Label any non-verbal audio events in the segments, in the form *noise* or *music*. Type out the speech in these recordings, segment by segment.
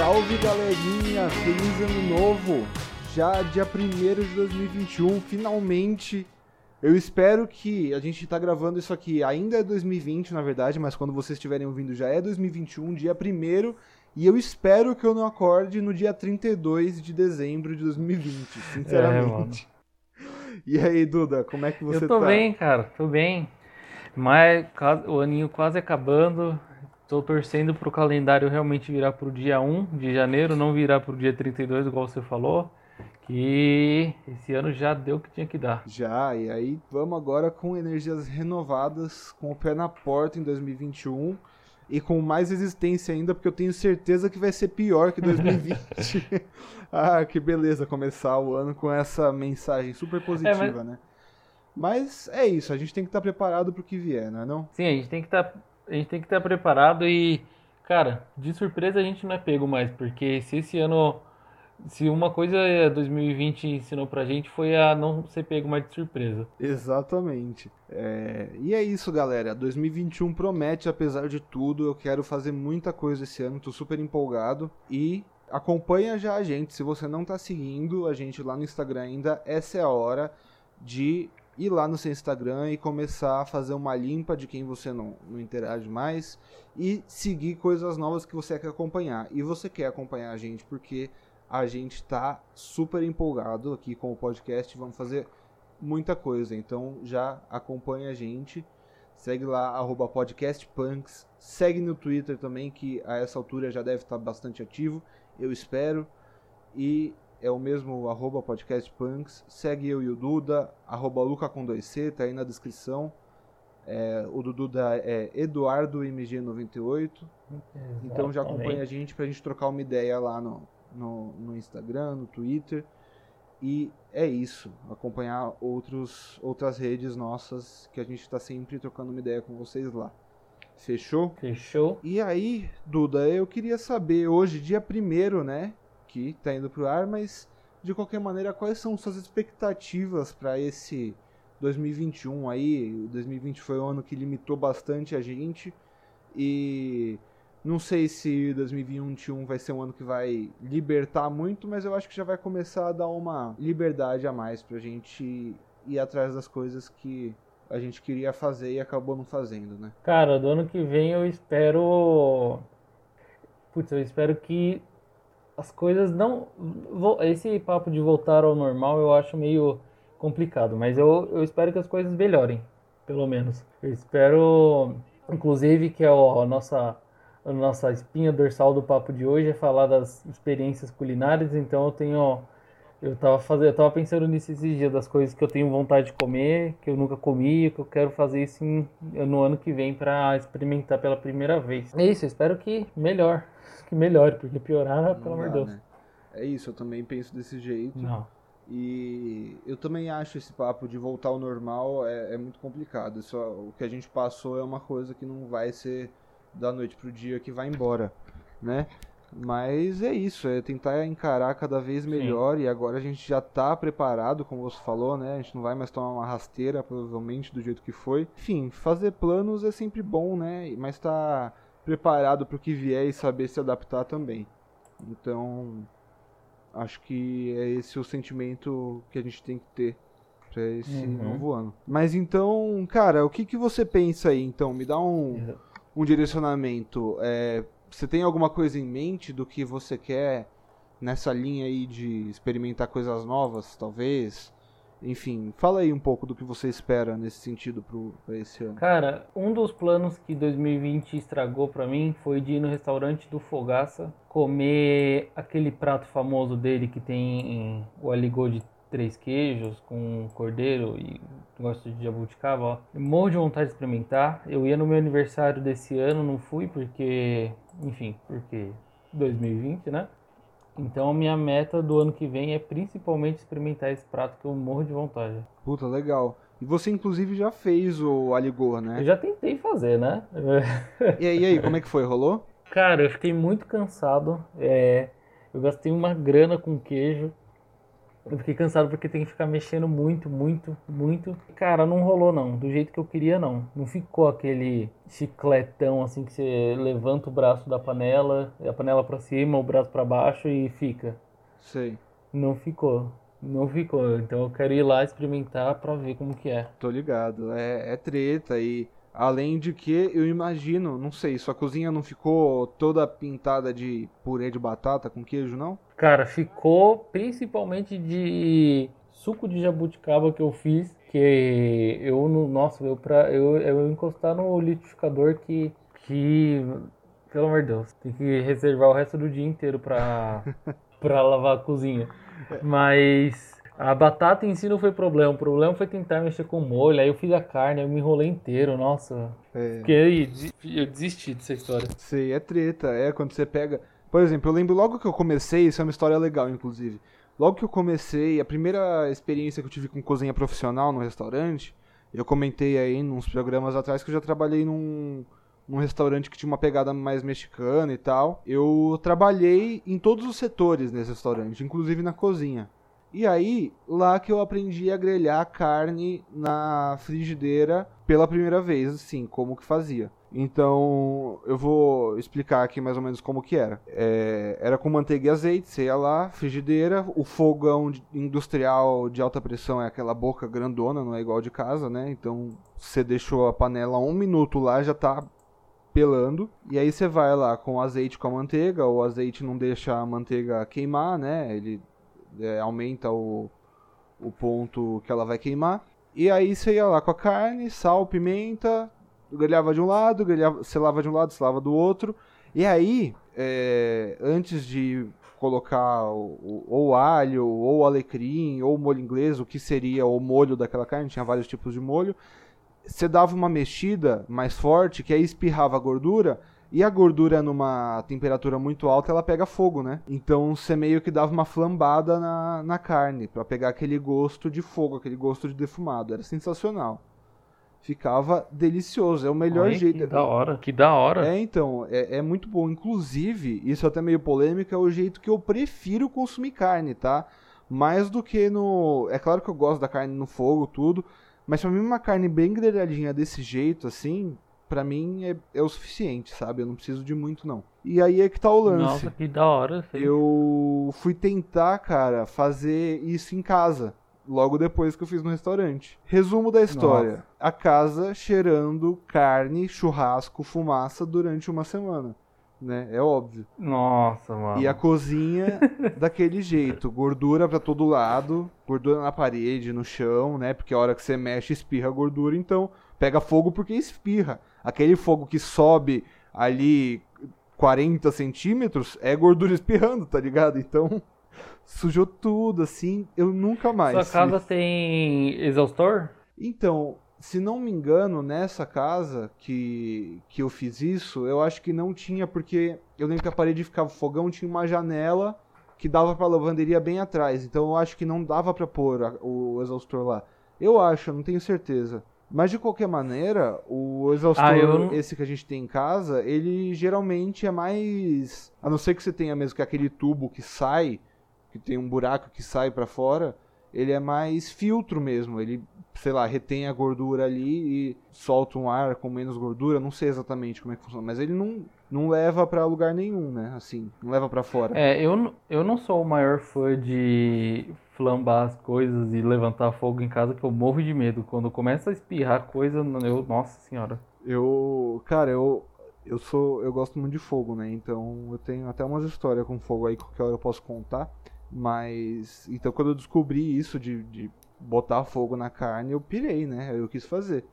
Salve galerinha, feliz ano novo! Já dia 1 de 2021, finalmente. Eu espero que a gente tá gravando isso aqui, ainda é 2020 na verdade, mas quando vocês estiverem ouvindo já é 2021, dia 1 e eu espero que eu não acorde no dia 32 de dezembro de 2020, sinceramente. É, e aí, Duda, como é que você tá? Eu tô tá? bem, cara, tô bem. Mas o aninho quase acabando. Tô torcendo pro calendário realmente virar pro dia 1 de janeiro, não virar pro dia 32, igual você falou. Que esse ano já deu o que tinha que dar. Já, e aí vamos agora com energias renovadas, com o pé na porta em 2021 e com mais resistência ainda, porque eu tenho certeza que vai ser pior que 2020. *laughs* ah, que beleza começar o ano com essa mensagem super positiva, é, mas... né? Mas é isso, a gente tem que estar preparado para o que vier, não é não? Sim, a gente tem que estar a gente tem que estar preparado e cara, de surpresa a gente não é pego mais, porque se esse ano se uma coisa 2020 ensinou pra gente foi a não ser pego mais de surpresa. Exatamente. É... E é isso, galera. 2021 promete, apesar de tudo. Eu quero fazer muita coisa esse ano, tô super empolgado. E acompanha já a gente. Se você não tá seguindo a gente lá no Instagram ainda, essa é a hora de ir lá no seu Instagram e começar a fazer uma limpa de quem você não, não interage mais e seguir coisas novas que você quer acompanhar. E você quer acompanhar a gente porque a gente está super empolgado aqui com o podcast. Vamos fazer muita coisa. Então já acompanha a gente. Segue lá, podcastpunks. Segue no Twitter também, que a essa altura já deve estar bastante ativo. Eu espero. E é o mesmo arroba podcastpunks. Segue eu e o Duda, arroba Luca com 2C, tá aí na descrição. É, o do Duda é EduardoMG98. Então já acompanha a gente pra gente trocar uma ideia lá no, no, no Instagram, no Twitter. E é isso, acompanhar outros, outras redes nossas que a gente está sempre trocando uma ideia com vocês lá. Fechou? Fechou. E aí, Duda, eu queria saber hoje, dia primeiro, né? Que tá indo pro ar, mas de qualquer maneira, quais são suas expectativas para esse 2021 aí? 2020 foi um ano que limitou bastante a gente e não sei se 2021 vai ser um ano que vai libertar muito, mas eu acho que já vai começar a dar uma liberdade a mais pra gente ir atrás das coisas que a gente queria fazer e acabou não fazendo, né? Cara, do ano que vem eu espero. Putz, eu espero que as coisas não. Esse papo de voltar ao normal eu acho meio complicado, mas eu, eu espero que as coisas melhorem, pelo menos. Eu espero, inclusive, que a, nossa a nossa espinha dorsal do papo de hoje é falar das experiências culinárias, então eu tenho eu tava fazendo, eu tava pensando nisso esses dias das coisas que eu tenho vontade de comer, que eu nunca comi, que eu quero fazer isso em, no ano que vem para experimentar pela primeira vez. É isso, eu espero que melhor, *laughs* que melhore, porque piorar, Não pelo amor de Deus. Né? É isso, eu também penso desse jeito. Não. E eu também acho esse papo de voltar ao normal é, é muito complicado. Isso, o que a gente passou é uma coisa que não vai ser da noite pro dia que vai embora, né? Mas é isso, é tentar encarar cada vez melhor Sim. e agora a gente já tá preparado, como você falou, né? A gente não vai mais tomar uma rasteira, provavelmente, do jeito que foi. Enfim, fazer planos é sempre bom, né? Mas tá preparado para o que vier e saber se adaptar também. Então, acho que é esse o sentimento que a gente tem que ter para esse uhum. novo ano. Mas então, cara, o que, que você pensa aí? Então, me dá um um direcionamento, é, você tem alguma coisa em mente do que você quer nessa linha aí de experimentar coisas novas, talvez? Enfim, fala aí um pouco do que você espera nesse sentido para esse ano. Cara, um dos planos que 2020 estragou para mim foi de ir no restaurante do Fogaça comer aquele prato famoso dele que tem o aligô de três queijos com cordeiro e gosto de jabuticaba, ó. Eu morro de vontade de experimentar. Eu ia no meu aniversário desse ano, não fui porque, enfim, porque 2020, né? Então a minha meta do ano que vem é principalmente experimentar esse prato que eu morro de vontade. Puta, legal. E você inclusive já fez o aligor, né? Eu já tentei fazer, né? e, aí, e aí, como é que foi? Rolou? Cara, eu fiquei muito cansado. É, eu gastei uma grana com queijo. Eu fiquei cansado porque tem que ficar mexendo muito, muito, muito. Cara, não rolou não. Do jeito que eu queria, não. Não ficou aquele chicletão assim que você levanta o braço da panela, a panela para cima, o braço para baixo e fica. Sei. Não ficou. Não ficou. Então eu quero ir lá experimentar pra ver como que é. Tô ligado. É, é treta e. Além de que, eu imagino, não sei, sua cozinha não ficou toda pintada de purê de batata com queijo, não? Cara, ficou principalmente de suco de jabuticaba que eu fiz, que eu no nossa, eu para eu, eu encostar no liquidificador que que pelo amor de Deus, tem que reservar o resto do dia inteiro para *laughs* para lavar a cozinha. Mas a batata em si não foi problema. O problema foi tentar mexer com molho. Aí eu fiz a carne, eu me enrolei inteiro. Nossa. É. Fiquei, eu desisti dessa história. Sei, é treta. É quando você pega. Por exemplo, eu lembro logo que eu comecei, isso é uma história legal, inclusive. Logo que eu comecei, a primeira experiência que eu tive com cozinha profissional no restaurante, eu comentei aí nos programas atrás que eu já trabalhei num, num restaurante que tinha uma pegada mais mexicana e tal. Eu trabalhei em todos os setores nesse restaurante, inclusive na cozinha. E aí, lá que eu aprendi a grelhar carne na frigideira pela primeira vez, assim, como que fazia. Então, eu vou explicar aqui mais ou menos como que era. É, era com manteiga e azeite, você ia lá, frigideira, o fogão industrial de alta pressão é aquela boca grandona, não é igual de casa, né? Então, você deixou a panela um minuto lá, já tá pelando. E aí você vai lá com azeite com a manteiga, o azeite não deixa a manteiga queimar, né? Ele é, aumenta o, o ponto que ela vai queimar. E aí você ia lá com a carne, sal, pimenta, grelhava de um lado, grelhava, selava de um lado, selava do outro. E aí, é, antes de colocar ou alho, ou alecrim, ou molho inglês, o que seria o molho daquela carne, tinha vários tipos de molho, você dava uma mexida mais forte, que aí espirrava a gordura, e a gordura numa temperatura muito alta, ela pega fogo, né? Então você meio que dava uma flambada na, na carne, para pegar aquele gosto de fogo, aquele gosto de defumado. Era sensacional. Ficava delicioso, é o melhor Ai, jeito. Que da hora, que da hora. É, então, é, é muito bom. Inclusive, isso é até meio polêmico, é o jeito que eu prefiro consumir carne, tá? Mais do que no. É claro que eu gosto da carne no fogo, tudo. Mas pra mim, uma carne bem grelhadinha desse jeito, assim, pra mim é, é, o suficiente, sabe? Eu não preciso de muito, não. E aí é que tá o lance. Nossa, que da hora. Sim. Eu fui tentar, cara, fazer isso em casa. Logo depois que eu fiz no restaurante. Resumo da história: Nossa. a casa cheirando carne, churrasco, fumaça durante uma semana. Né? É óbvio. Nossa, mano. E a cozinha *laughs* daquele jeito, gordura para todo lado, gordura na parede, no chão, né? Porque a hora que você mexe espirra gordura, então pega fogo porque espirra aquele fogo que sobe ali 40 centímetros é gordura espirrando, tá ligado? Então, *laughs* sujou tudo, assim, eu nunca mais. Sua casa tem exaustor? Então, se não me engano, nessa casa que, que eu fiz isso, eu acho que não tinha, porque eu lembro que a parede ficava fogão, tinha uma janela que dava pra lavanderia bem atrás. Então eu acho que não dava pra pôr a, o exaustor lá. Eu acho, não tenho certeza. Mas de qualquer maneira, o exaustor, ah, eu... esse que a gente tem em casa, ele geralmente é mais. A não ser que você tenha mesmo que aquele tubo que sai, que tem um buraco que sai para fora, ele é mais filtro mesmo. Ele, sei lá, retém a gordura ali e solta um ar com menos gordura. Não sei exatamente como é que funciona, mas ele não, não leva para lugar nenhum, né? Assim, não leva para fora. É, eu, eu não sou o maior fã de flambar as coisas e levantar fogo em casa que eu morro de medo. Quando começa a espirrar coisa, eu, nossa senhora. Eu, cara, eu eu sou, eu gosto muito de fogo, né? Então eu tenho até umas histórias com fogo aí que qualquer hora eu posso contar. Mas então quando eu descobri isso de, de botar fogo na carne, eu pirei, né? Eu quis fazer.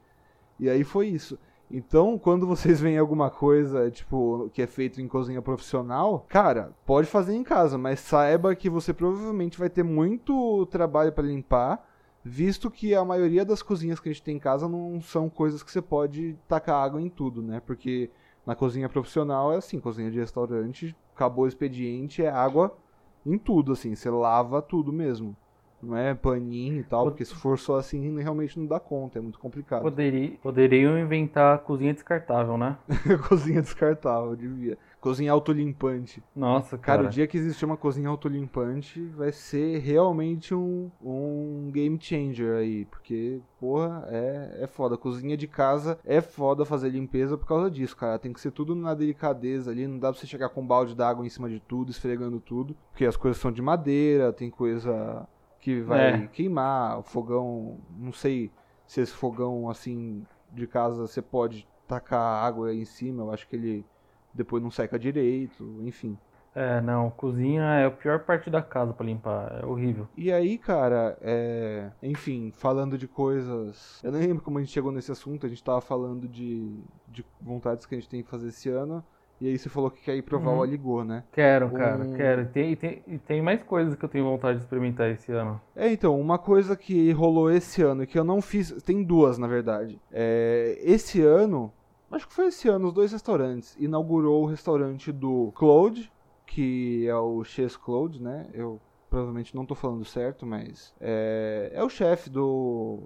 E aí foi isso. Então, quando vocês veem alguma coisa, tipo, que é feito em cozinha profissional, cara, pode fazer em casa, mas saiba que você provavelmente vai ter muito trabalho para limpar, visto que a maioria das cozinhas que a gente tem em casa não são coisas que você pode tacar água em tudo, né? Porque na cozinha profissional é assim, cozinha de restaurante, acabou o expediente, é água em tudo, assim, você lava tudo mesmo não é paninho e tal, porque se for só assim, realmente não dá conta, é muito complicado. Poderia, poderiam inventar cozinha descartável, né? *laughs* cozinha descartável, devia. Cozinha autolimpante. Nossa, Cara, cara. o dia que existir uma cozinha autolimpante vai ser realmente um, um game changer aí. Porque, porra, é, é foda. Cozinha de casa é foda fazer limpeza por causa disso, cara. Tem que ser tudo na delicadeza ali. Não dá pra você chegar com um balde d'água em cima de tudo, esfregando tudo. Porque as coisas são de madeira, tem coisa que vai É. queimar. O fogão, não sei se esse fogão assim de casa você pode tacar água em cima. Eu acho que ele depois não seca direito, enfim. É, não, cozinha é a pior parte da casa pra limpar, é horrível. E aí, cara, é... enfim, falando de coisas. Eu nem lembro como a gente chegou nesse assunto, a gente tava falando de, de vontades que a gente tem que fazer esse ano. E aí você falou que quer ir provar Uhum. o Aligor, né? Quero, cara, Um- quero. E tem, tem, tem mais coisas que eu tenho vontade de experimentar esse ano. É, então, uma coisa que rolou esse ano e que eu não fiz. Tem duas, na verdade. É, esse ano, acho que foi esse ano, os dois restaurantes. Inaugurou o restaurante do Claude, que é o Chess Claude, né? Eu provavelmente não tô falando certo, mas. É, é o chefe do.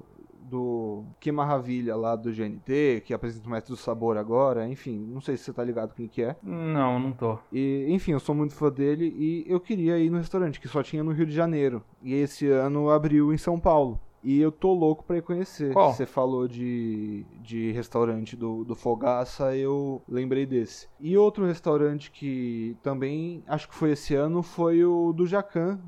Do Que Maravilha lá do GNT, que apresenta o Mestre do Sabor agora, enfim, não sei se você tá ligado quem que é. Não, não tô. E, enfim, eu sou muito fã dele e eu queria ir no restaurante, que só tinha no Rio de Janeiro. E esse ano abriu em São Paulo. E eu tô louco pra ir conhecer. Qual? Você falou de, de restaurante do, do Fogaça, eu lembrei desse. E outro restaurante que também, acho que foi esse ano, foi o do Jacan.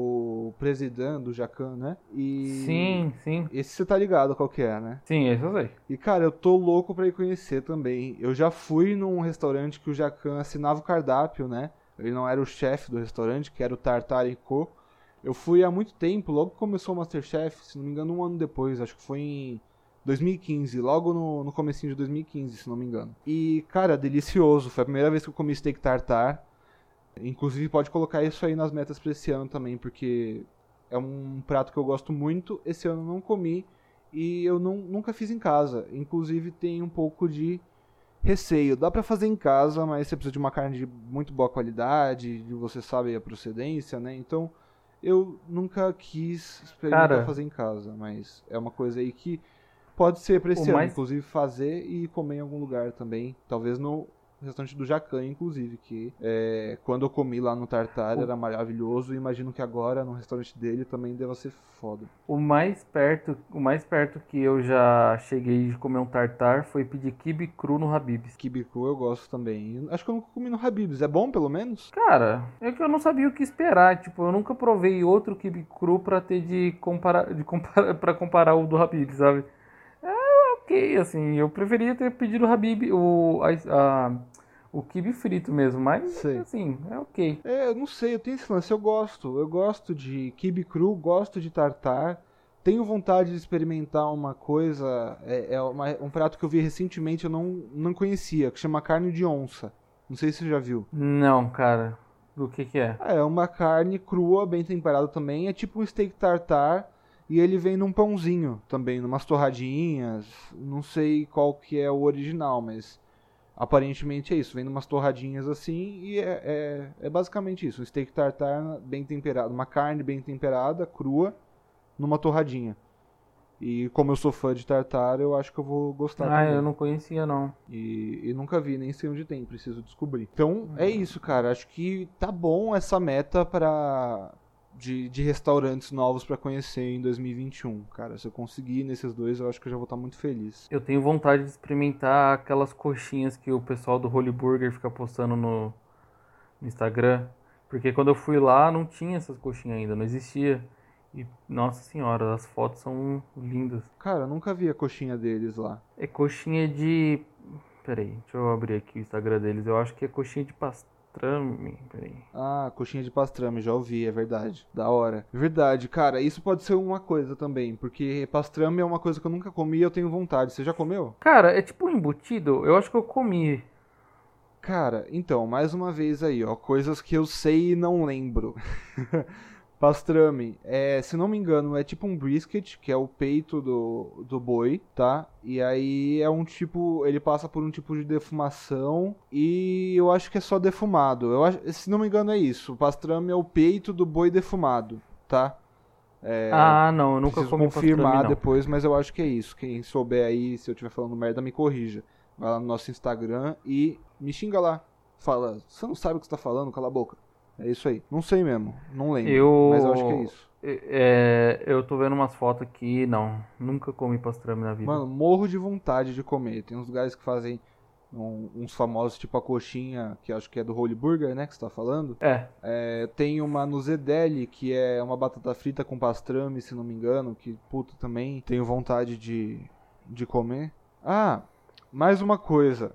O presidente do Jacan, né? E Sim, sim. Esse você tá ligado qual que é, né? Sim, esse eu sei. E cara, eu tô louco pra ir conhecer também. Eu já fui num restaurante que o Jacan assinava o cardápio, né? Ele não era o chefe do restaurante, que era o Tartar Co. Eu fui há muito tempo, logo que começou o Masterchef, se não me engano, um ano depois, acho que foi em 2015, logo no, no comecinho de 2015, se não me engano. E, cara, delicioso. Foi a primeira vez que eu comi steak tartar. Inclusive, pode colocar isso aí nas metas pra esse ano também, porque é um prato que eu gosto muito. Esse ano eu não comi e eu não, nunca fiz em casa. Inclusive, tem um pouco de receio. Dá pra fazer em casa, mas você precisa de uma carne de muito boa qualidade, de você sabe a procedência, né? Então, eu nunca quis experimentar Cara. fazer em casa, mas é uma coisa aí que pode ser pra esse ano, mais- inclusive fazer e comer em algum lugar também, talvez no restaurante do Jacan, inclusive, que é, quando eu comi lá no Tartar era maravilhoso e imagino que agora no restaurante dele também deva ser foda. O mais perto, o mais perto que eu já cheguei de comer um tartar foi pedir kibe cru no Habib's. Kibiku eu gosto também. Acho que eu nunca comi no Habib's, é bom pelo menos? Cara, é que eu não sabia o que esperar. Tipo, eu nunca provei outro kibe cru pra ter de comparar, de comparar, *laughs* para comparar o do Habib, sabe? Ok, assim. Eu preferia ter pedido o Habib, o a, a- o kibe frito mesmo, mas Sei. assim, é ok. É, eu não sei, eu tenho esse lance, eu gosto. Eu gosto de kibe cru, gosto de tartar. Tenho vontade de experimentar uma coisa, é, é uma- um prato que eu vi recentemente, eu não, não conhecia, que chama carne de onça. Não sei se você já viu. Não, cara. Do que que é? É uma carne crua, bem temperada também. É tipo um steak tartar. E ele vem num pãozinho também, numas torradinhas. Não sei qual que é o original, mas aparentemente é isso. Vem numas torradinhas assim e é, é, é basicamente isso. Um steak tartar bem temperado. Uma carne bem temperada, crua, numa torradinha. E como eu sou fã de tartar, eu acho que eu vou gostar Ah, também. eu não conhecia não. E, e nunca vi, nem sei onde tem, preciso descobrir. Então é isso, cara. Acho que tá bom essa meta para de, de restaurantes novos pra conhecer em 2021. Cara, se eu conseguir nesses dois, eu acho que eu já vou estar muito feliz. Eu tenho vontade de experimentar aquelas coxinhas que o pessoal do Holy Burger fica postando no, no Instagram. Porque quando eu fui lá não tinha essas coxinhas ainda, não existia. E, nossa senhora, as fotos são lindas. Cara, eu nunca vi a coxinha deles lá. É coxinha de. Peraí, deixa eu abrir aqui o Instagram deles. Eu acho que é coxinha de pastrame. Peraí. Ah, coxinha de pastrame, já ouvi, é verdade. Da hora. Verdade, cara, isso pode ser uma coisa também, porque pastrame é uma coisa que eu nunca comi e eu tenho vontade. Você já comeu? Cara, é tipo um embutido. Eu acho que eu comi. Cara, então, mais uma vez aí, ó, coisas que eu sei e não lembro. *laughs* Pastrame, é, se não me engano, é tipo um brisket, que é o peito do, do boi, tá? E aí é um tipo, ele passa por um tipo de defumação e eu acho que é só defumado. Eu acho, se não me engano é isso. O pastrame é o peito do boi defumado, tá? É, ah, não, eu nunca comi confirmar pastrame, depois, mas eu acho que é isso. Quem souber aí, se eu estiver falando merda, me corrija. Vai lá no nosso Instagram e me xinga lá. fala, você não sabe o que você tá falando, cala a boca. É isso aí. Não sei mesmo, não lembro. Eu- Mas eu acho que é isso. É, eu tô vendo umas fotos aqui, não, nunca comi pastrame na vida. Mano, morro de vontade de comer. Tem uns lugares que fazem um- uns famosos, tipo a coxinha, que acho que é do Holy Burger, né? Que você tá falando. É, É, tem uma no Zedeli, que é uma batata frita com pastrame, se não me engano, que puta também tenho vontade de, de comer. Ah, mais uma coisa.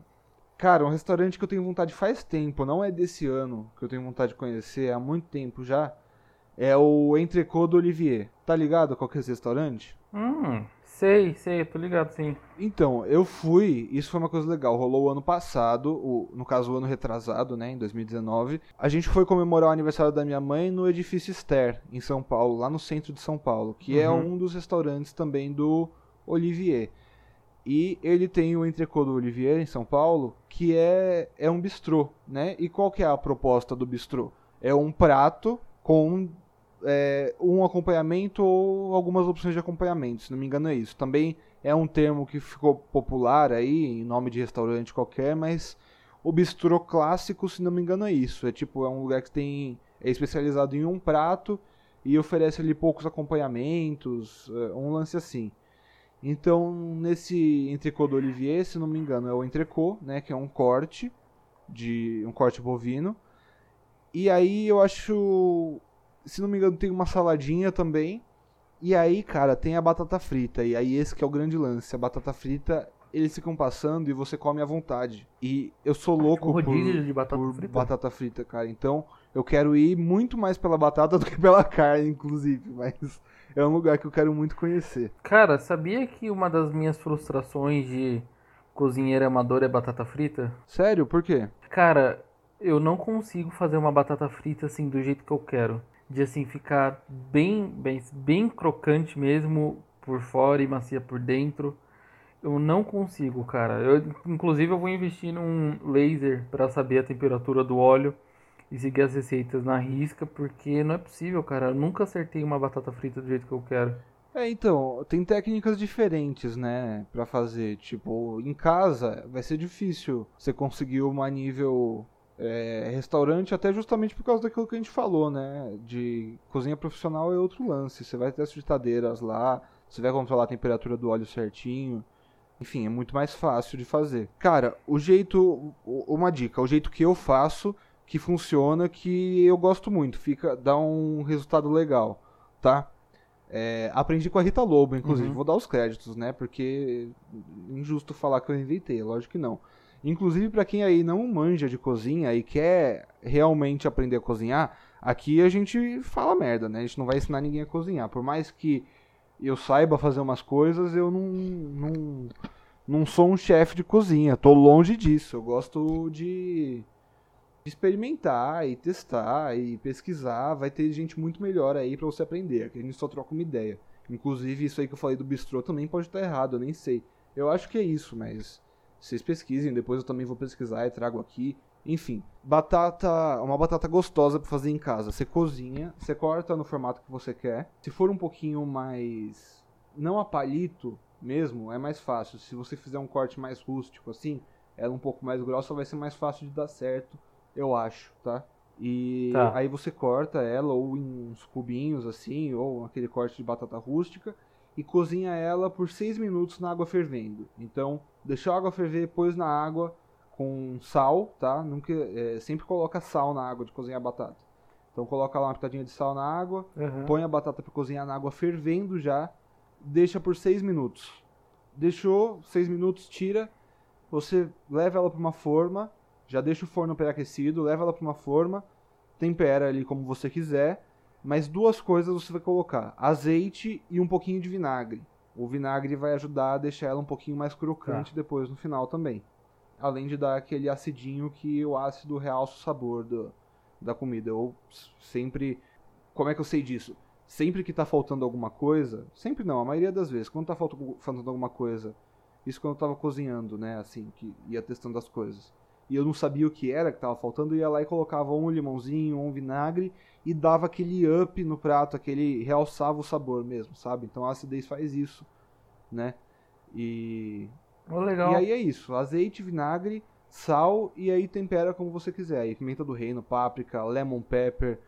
Cara, um restaurante que eu tenho vontade faz tempo, não é desse ano que eu tenho vontade de conhecer, é há muito tempo já. É o Entrecô do Olivier. Tá ligado qual que é esse restaurante? hum, sei, sei, tô ligado, sim. Então, eu fui, isso foi uma coisa legal, rolou o ano passado, o, no caso o ano retrasado, né, em 2019. A gente foi comemorar o aniversário da minha mãe no edifício Esther, em São Paulo, lá no centro de São Paulo, que é Uhum. um dos restaurantes também do Olivier. E ele tem o entrecô do Olivier em São Paulo, que é, é um bistrô, né? E qual que é a proposta do bistrô? É um prato com é, um acompanhamento ou algumas opções de acompanhamento, se não me engano é isso. Também é um termo que ficou popular aí, em nome de restaurante qualquer, mas o bistrô clássico, se não me engano, é isso. É tipo, é um lugar que tem. é especializado em um prato e oferece ali poucos acompanhamentos, é, um lance assim. Então, nesse entrecô do Olivier, se não me engano, é o entrecô, né, que é um corte de um corte bovino. E aí eu acho, se não me engano, tem uma saladinha também. E aí, cara, tem a batata frita. E aí esse que é o grande lance. A batata frita, eles ficam passando e você come à vontade. E eu sou louco tipo por, de batata por frita? batata frita, cara. Então, eu quero ir muito mais pela batata *laughs* do que pela carne, inclusive. Mas é um lugar que eu quero muito conhecer. Cara, sabia que uma das minhas frustrações de cozinheiro amador é batata frita? Sério? Por quê? Cara, eu não consigo fazer uma batata frita assim do jeito que eu quero. De assim ficar bem, bem, bem crocante mesmo por fora e macia por dentro. Eu não consigo, cara. Eu, inclusive eu vou investir num laser para saber a temperatura do óleo e seguir as receitas na risca, porque não é possível, cara. Eu nunca acertei uma batata frita do jeito que eu quero. É, então, tem técnicas diferentes, né, pra fazer. Tipo, em casa vai ser difícil você conseguir uma nível é, restaurante, até justamente por causa daquilo que a gente falou, né? De cozinha profissional é outro lance. Você vai ter as fritadeiras lá, você vai controlar a temperatura do óleo certinho. Enfim, é muito mais fácil de fazer. Cara, o jeito. Uma dica, o jeito que eu faço, que funciona, que eu gosto muito, fica, dá um resultado legal, tá? É, aprendi com a Rita Lobo, inclusive. Uhum. Vou dar os créditos, né? Porque injusto falar que eu inventei, lógico que não. Inclusive, pra quem aí não manja de cozinha e quer realmente aprender a cozinhar, aqui a gente fala merda, né? A gente não vai ensinar ninguém a cozinhar. Por mais que eu saiba fazer umas coisas, eu não, não, não sou um chefe de cozinha. Tô longe disso. Eu gosto de experimentar e testar e pesquisar, vai ter gente muito melhor aí pra você aprender. Aqui a gente só troca uma ideia. Inclusive, isso aí que eu falei do bistrô também pode estar errado, eu nem sei. Eu acho que é isso, mas vocês pesquisem, depois eu também vou pesquisar e trago aqui. Enfim, batata, uma batata gostosa pra fazer em casa. Você cozinha, você corta no formato que você quer. Se for um pouquinho mais não a palito mesmo, é mais fácil. Se você fizer um corte mais rústico assim, ela um pouco mais grossa, vai ser mais fácil de dar certo eu acho, tá? E Tá. aí você corta ela ou em uns cubinhos assim, ou aquele corte de batata rústica e cozinha ela por 6 minutos na água fervendo. Então, deixou a água ferver, pôs na água com sal, tá? Nunca, é, sempre coloca sal na água de cozinhar a batata. Então coloca lá uma pitadinha de sal na água, Uhum. põe a batata para cozinhar na água fervendo já, deixa por 6 minutos. Deixou 6 minutos, tira, você leva ela para uma forma, já deixa o forno pré-aquecido, leva ela para uma forma, tempera ali como você quiser, mas duas coisas você vai colocar: azeite e um pouquinho de vinagre. O vinagre vai ajudar a deixar ela um pouquinho mais crocante depois no final também. Além de dar aquele acidinho que o ácido realça o sabor do, da comida. Eu sempre. Como é que eu sei disso? Sempre que tá faltando alguma coisa. Sempre não, a maioria das vezes. Quando tá faltando, alguma coisa. Isso quando eu tava cozinhando, né? Assim, que ia testando as coisas. E eu não sabia o que era que tava faltando, eu ia lá e colocava um limãozinho, um vinagre e dava aquele up no prato, aquele realçava o sabor mesmo, sabe? Então a acidez faz isso, né? E Ô, legal. e aí é isso, azeite, vinagre, sal e aí tempera como você quiser. Aí pimenta do reino, páprica, lemon pepper,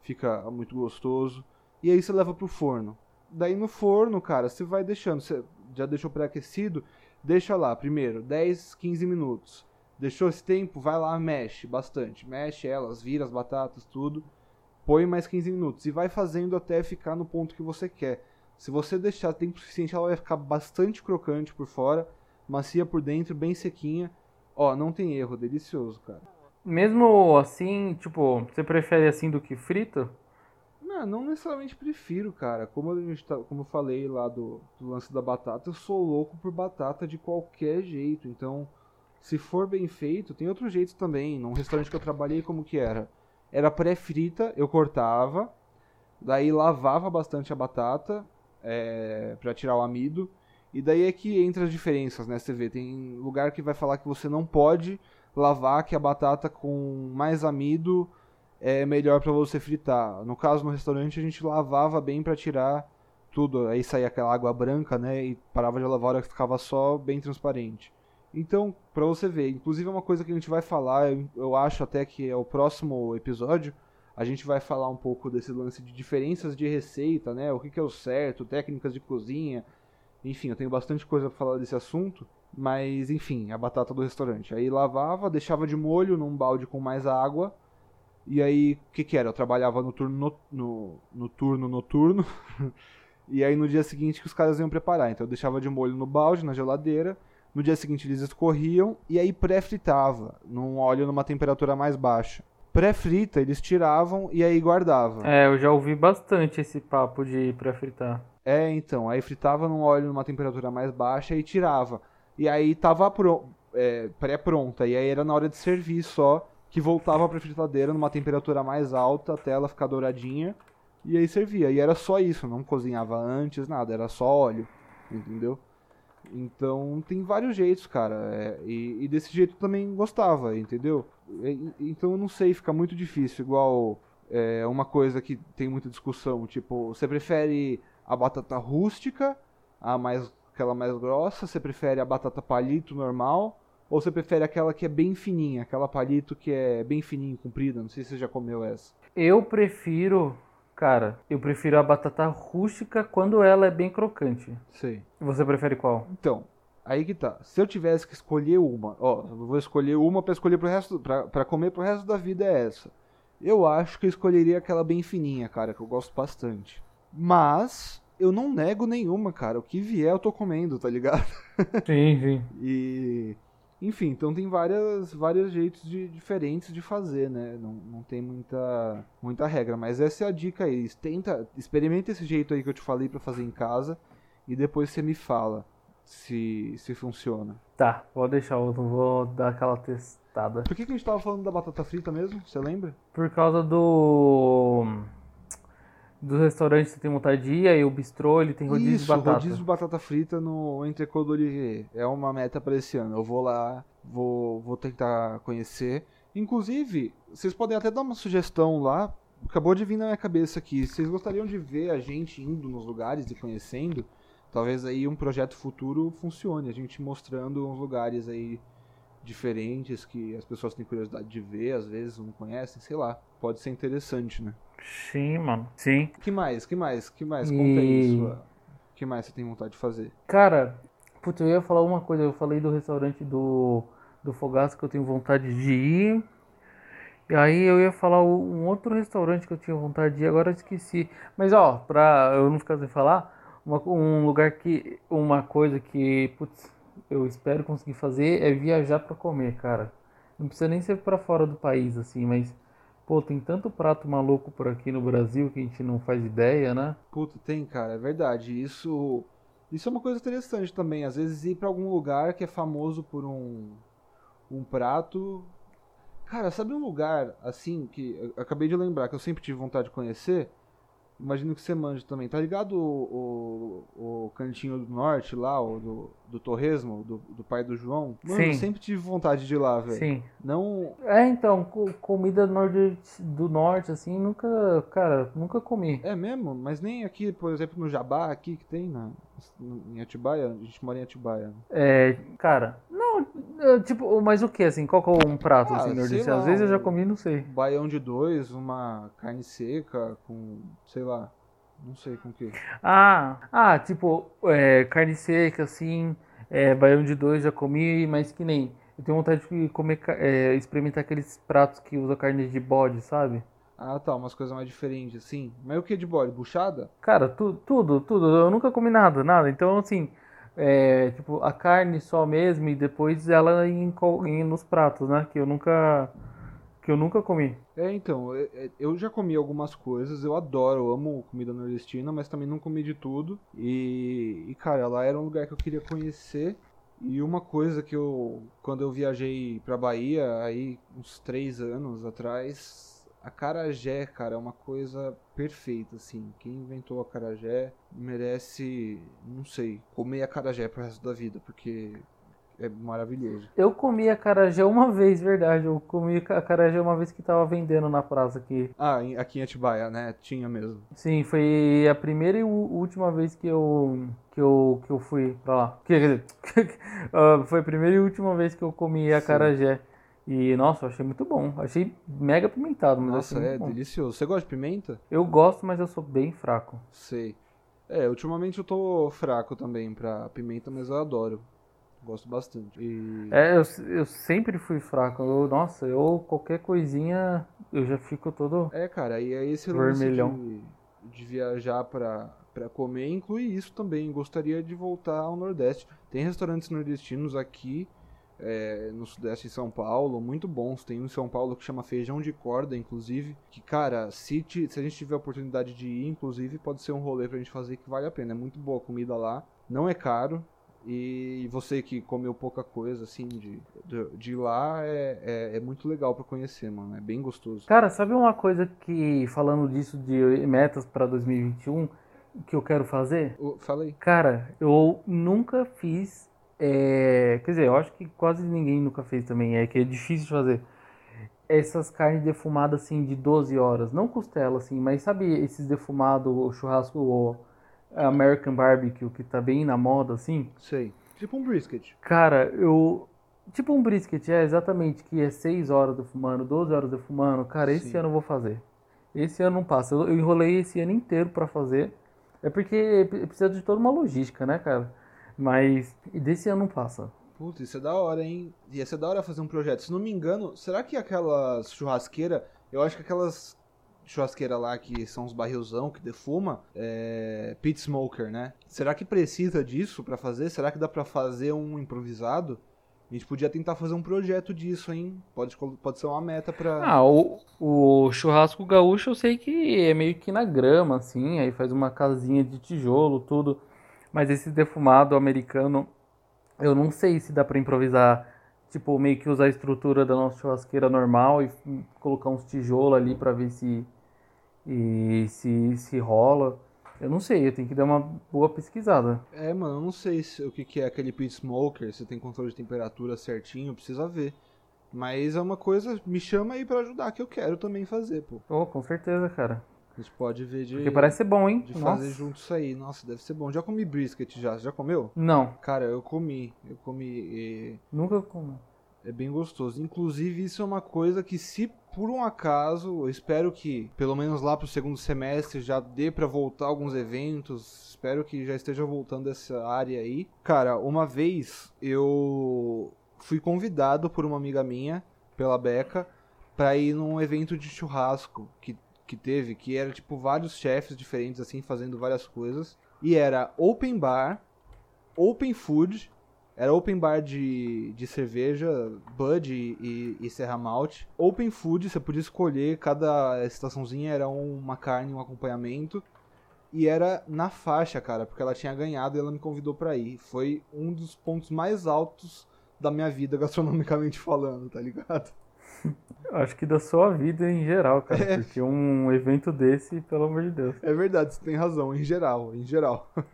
fica muito gostoso. E aí você leva pro forno. Daí no forno, cara, você vai deixando, você já deixou pré-aquecido, deixa lá primeiro 10, 15 minutos. Deixou esse tempo, vai lá, mexe bastante. Mexe elas, vira as batatas, tudo. Põe mais 15 minutos e vai fazendo até ficar no ponto que você quer. Se você deixar tempo suficiente, ela vai ficar bastante crocante por fora, macia por dentro, bem sequinha. Ó, não tem erro, delicioso, cara. Mesmo assim, tipo, você prefere assim do que frito? Não, não necessariamente prefiro, cara. Como, a gente tá, como eu falei lá do, do lance da batata, eu sou louco por batata de qualquer jeito. Então, se for bem feito, tem outro jeito também. Num restaurante que eu trabalhei, como que era? Era pré-frita, eu cortava, daí lavava bastante a batata é, para tirar o amido. E daí é que entra as diferenças, né? Você vê, tem lugar que vai falar que você não pode lavar, que a batata com mais amido é melhor para você fritar. No caso, no restaurante, a gente lavava bem para tirar tudo. Aí saía aquela água branca, né? E parava de lavar, a hora que ficava só bem transparente. Então, para você ver, inclusive é uma coisa que a gente vai falar, eu, eu acho até que é o próximo episódio, a gente vai falar um pouco desse lance de diferenças de receita, né? O que, que é o certo, técnicas de cozinha, enfim, eu tenho bastante coisa para falar desse assunto. Mas, enfim, a batata do restaurante. Aí lavava, deixava de molho num balde com mais água. E aí, o que que era? Eu trabalhava no turno, no, no, no turno noturno. *laughs* e aí, no dia seguinte, que os caras iam preparar. Então, eu deixava de molho no balde, na geladeira. No dia seguinte, eles escorriam. E aí, pré-fritava, num óleo numa temperatura mais baixa. Pré-frita, eles tiravam e aí guardavam. É, eu já ouvi bastante esse papo de pré-fritar. É, então, aí fritava num óleo numa temperatura mais baixa e tirava. E aí tava pro, é, pré-pronta, e aí era na hora de servir só, que voltava pra fritadeira numa temperatura mais alta até ela ficar douradinha, e aí servia. E era só isso, não cozinhava antes, nada, era só óleo, entendeu? Então tem vários jeitos, cara, é, e, e, desse jeito também gostava, entendeu? Então eu não sei, fica muito difícil, igual é, uma coisa que tem muita discussão, tipo, você prefere a batata rústica, a mais aquela mais grossa? Você prefere a batata palito normal? Ou você prefere aquela que é bem fininha, aquela palito que é bem fininha, comprida? Não sei se você já comeu essa. Eu prefiro, cara, eu prefiro a batata rústica quando ela é bem crocante. Sei. Você prefere qual? Então, aí que tá. Se eu tivesse que escolher uma, ó, eu vou escolher uma para escolher pro resto, pra, pra comer pro resto da vida é essa. Eu acho que eu escolheria aquela bem fininha, cara, que eu gosto bastante. Mas eu não nego nenhuma, cara. O que vier eu tô comendo, tá ligado? Sim, sim. *laughs* e enfim, então tem várias, vários jeitos de, diferentes de fazer, né? Não, não tem muita, muita regra, mas essa é a dica aí. Tenta, experimenta esse jeito aí que eu te falei para fazer em casa e depois você me fala se, se funciona. Tá, vou deixar, eu vou dar aquela testada. Por que, que a gente tava falando da batata frita mesmo? Você lembra? Por causa do do restaurante você tem ir, aí o bistrô ele tem rodízio Isso, de batata. rodízio de batata frita no Entrecô do Olivier. É uma meta para esse ano. Eu vou lá, vou, vou tentar conhecer. Inclusive, vocês podem até dar uma sugestão lá. Acabou de vir na minha cabeça aqui. Vocês gostariam de ver a gente indo nos lugares e conhecendo? Talvez aí um projeto futuro funcione. A gente mostrando uns lugares aí diferentes que as pessoas têm curiosidade de ver, às vezes não conhecem, sei lá. Pode ser interessante, né? Sim, mano. Sim. Que mais? Que mais? Que mais? Conta e... aí sua. que mais você tem vontade de fazer? Cara, putz, eu ia falar uma coisa. Eu falei do restaurante do, do Fogaço que eu tenho vontade de ir. E aí eu ia falar um outro restaurante que eu tinha vontade de ir, agora eu esqueci. Mas ó, pra eu não ficar sem falar, uma, um lugar que. Uma coisa que, putz, eu espero conseguir fazer é viajar para comer, cara. Não precisa nem ser para fora do país, assim, mas Pô, tem tanto prato maluco por aqui no Brasil que a gente não faz ideia, né? Puta, tem, cara, é verdade. Isso isso é uma coisa interessante também. Às vezes ir para algum lugar que é famoso por um um prato. Cara, sabe um lugar assim que eu acabei de lembrar que eu sempre tive vontade de conhecer? Imagino que você manja também. Tá ligado o, o, o cantinho do norte lá, o do, do Torresmo, do, do pai do João? Mano, Sim. eu sempre tive vontade de ir lá, velho. Sim. Não. É, então, comida do norte, do norte, assim, nunca. Cara, nunca comi. É mesmo? Mas nem aqui, por exemplo, no Jabá, aqui que tem, na, em Atibaia, a gente mora em Atibaia. É, cara, não, Tipo, mas o que, assim? Qual que é um prato, Ah, assim, sei lá, Às vezes eu já comi, não sei. Baião de dois, uma carne seca com, sei lá, não sei com o que. Ah, ah, tipo, é, carne seca, assim, é, baião de dois já comi, mas que nem. Eu tenho vontade de comer, é, experimentar aqueles pratos que usa carne de bode, sabe? Ah, tá, umas coisas mais diferentes, assim. Mas o que de bode? Buchada? Cara, tu, tudo, tudo. Eu nunca comi nada, nada. Então, assim, é, tipo, a carne só mesmo e depois ela em, em- nos pratos, né? Que eu nunca, que eu nunca comi. É, então, é- é- eu já comi algumas coisas, eu adoro, eu amo comida nordestina, mas também não comi de tudo. E, e, cara, lá era um lugar que eu queria conhecer. E uma coisa que eu, quando eu viajei pra Bahia, aí uns três anos atrás, acarajé, cara, é uma coisa perfeita, assim. Quem inventou acarajé merece, não sei, comer acarajé pro resto da vida, porque é maravilhoso. Eu comi acarajé uma vez, verdade. Eu comi acarajé uma vez que tava vendendo na praça aqui. Ah, aqui em Atibaia, né? Tinha mesmo. Sim, foi a primeira e última vez que eu que eu, que eu fui pra lá. *laughs* Quer dizer, *laughs* ah, foi a primeira e última vez que eu comi acarajé. E nossa, eu achei muito bom. Achei mega pimentado, mas Nossa, é bom. delicioso. Você gosta de pimenta? Eu gosto, mas eu sou bem fraco. Sei. É, ultimamente eu tô fraco também pra pimenta, mas eu adoro. Gosto bastante. E... É, eu, eu sempre fui fraco. Eu, nossa, eu qualquer coisinha eu já fico todo. É, cara, e aí esse lance Vermelhão. de, de viajar pra, pra comer inclui isso também. Gostaria de voltar ao Nordeste. Tem restaurantes nordestinos aqui é, no Sudeste de São Paulo, muito bons. Tem um em São Paulo que chama Feijão de Corda, inclusive. Que, cara, se, se a gente tiver a oportunidade de ir, inclusive, pode ser um rolê pra gente fazer que vale a pena. É muito boa a comida lá. Não é caro. E você que comeu pouca coisa, assim, de, de, de lá, é, é, é muito legal pra conhecer, mano. É bem gostoso. Cara, sabe uma coisa que, falando disso de metas pra 2021, que eu quero fazer? Fala aí. Cara, eu nunca fiz. É, Quer dizer, eu acho que quase ninguém nunca fez também. É que é difícil de fazer. Essas carnes defumadas assim de 12 horas. Não costela assim, mas sabe esses defumados, churrasco o American Barbecue, que tá bem na moda assim? Sei. Tipo um brisket. Cara, eu. Tipo um brisket, é exatamente, que é 6 horas defumando, 12 horas defumando. Cara, esse Sim. ano eu vou fazer. Esse ano não passa. Eu eu enrolei esse ano inteiro pra fazer. É porque pre- precisa de toda uma logística, né, cara? Mas desse ano não passa. Putz, isso é da hora, hein? Ia ser da hora fazer um projeto. Se não me engano, será que aquelas churrasqueiras. Eu acho que aquelas churrasqueiras lá que são os barrilzão que defuma, é. Pit Smoker, né? Será que precisa disso pra fazer? Será que dá pra fazer um improvisado? A gente podia tentar fazer um projeto disso, hein? Pode, pode ser uma meta pra. Ah, o, o churrasco gaúcho eu sei que é meio que na grama, assim, aí faz uma casinha de tijolo, tudo. Mas esse defumado americano, eu não sei se dá pra improvisar, tipo, meio que usar a estrutura da nossa churrasqueira normal e colocar uns tijolos ali pra ver se, e, se, se rola. Eu não sei, eu tenho que dar uma boa pesquisada. É, mano, eu não sei se- o que, que é aquele pit smoker, se tem controle de temperatura certinho, precisa ver. Mas é uma coisa, me chama aí pra ajudar, que eu quero também fazer, pô. Oh, com certeza, cara. A gente pode ver de, Porque parece ser bom, hein? de Nossa. fazer junto isso aí. Nossa, deve ser bom. Já comi brisket já, Você já comeu? Não, Cara, eu comi, eu comi, e nunca comi. é bem gostoso. Inclusive, isso é uma coisa que se por um acaso, eu espero que pelo menos lá pro segundo semestre já dê pra voltar alguns eventos. Espero que já esteja voltando essa área aí. Cara, uma vez eu fui convidado por uma amiga minha, pela Beca, pra ir num evento de churrasco que, que teve, que era tipo vários chefes diferentes assim fazendo várias coisas. E era open bar, open food era open bar de, de cerveja, Bud e, e, Serra Malte. Open food, você podia escolher, cada estaçãozinha era uma carne, um acompanhamento. E era na faixa, cara, porque ela tinha ganhado e ela me convidou pra ir. Foi um dos pontos mais altos da minha vida, *laughs* gastronomicamente falando, tá ligado? *laughs* Acho que da sua vida em geral, cara. É. Porque um evento desse, pelo amor de Deus. É verdade, você tem razão, em geral, em geral. *laughs*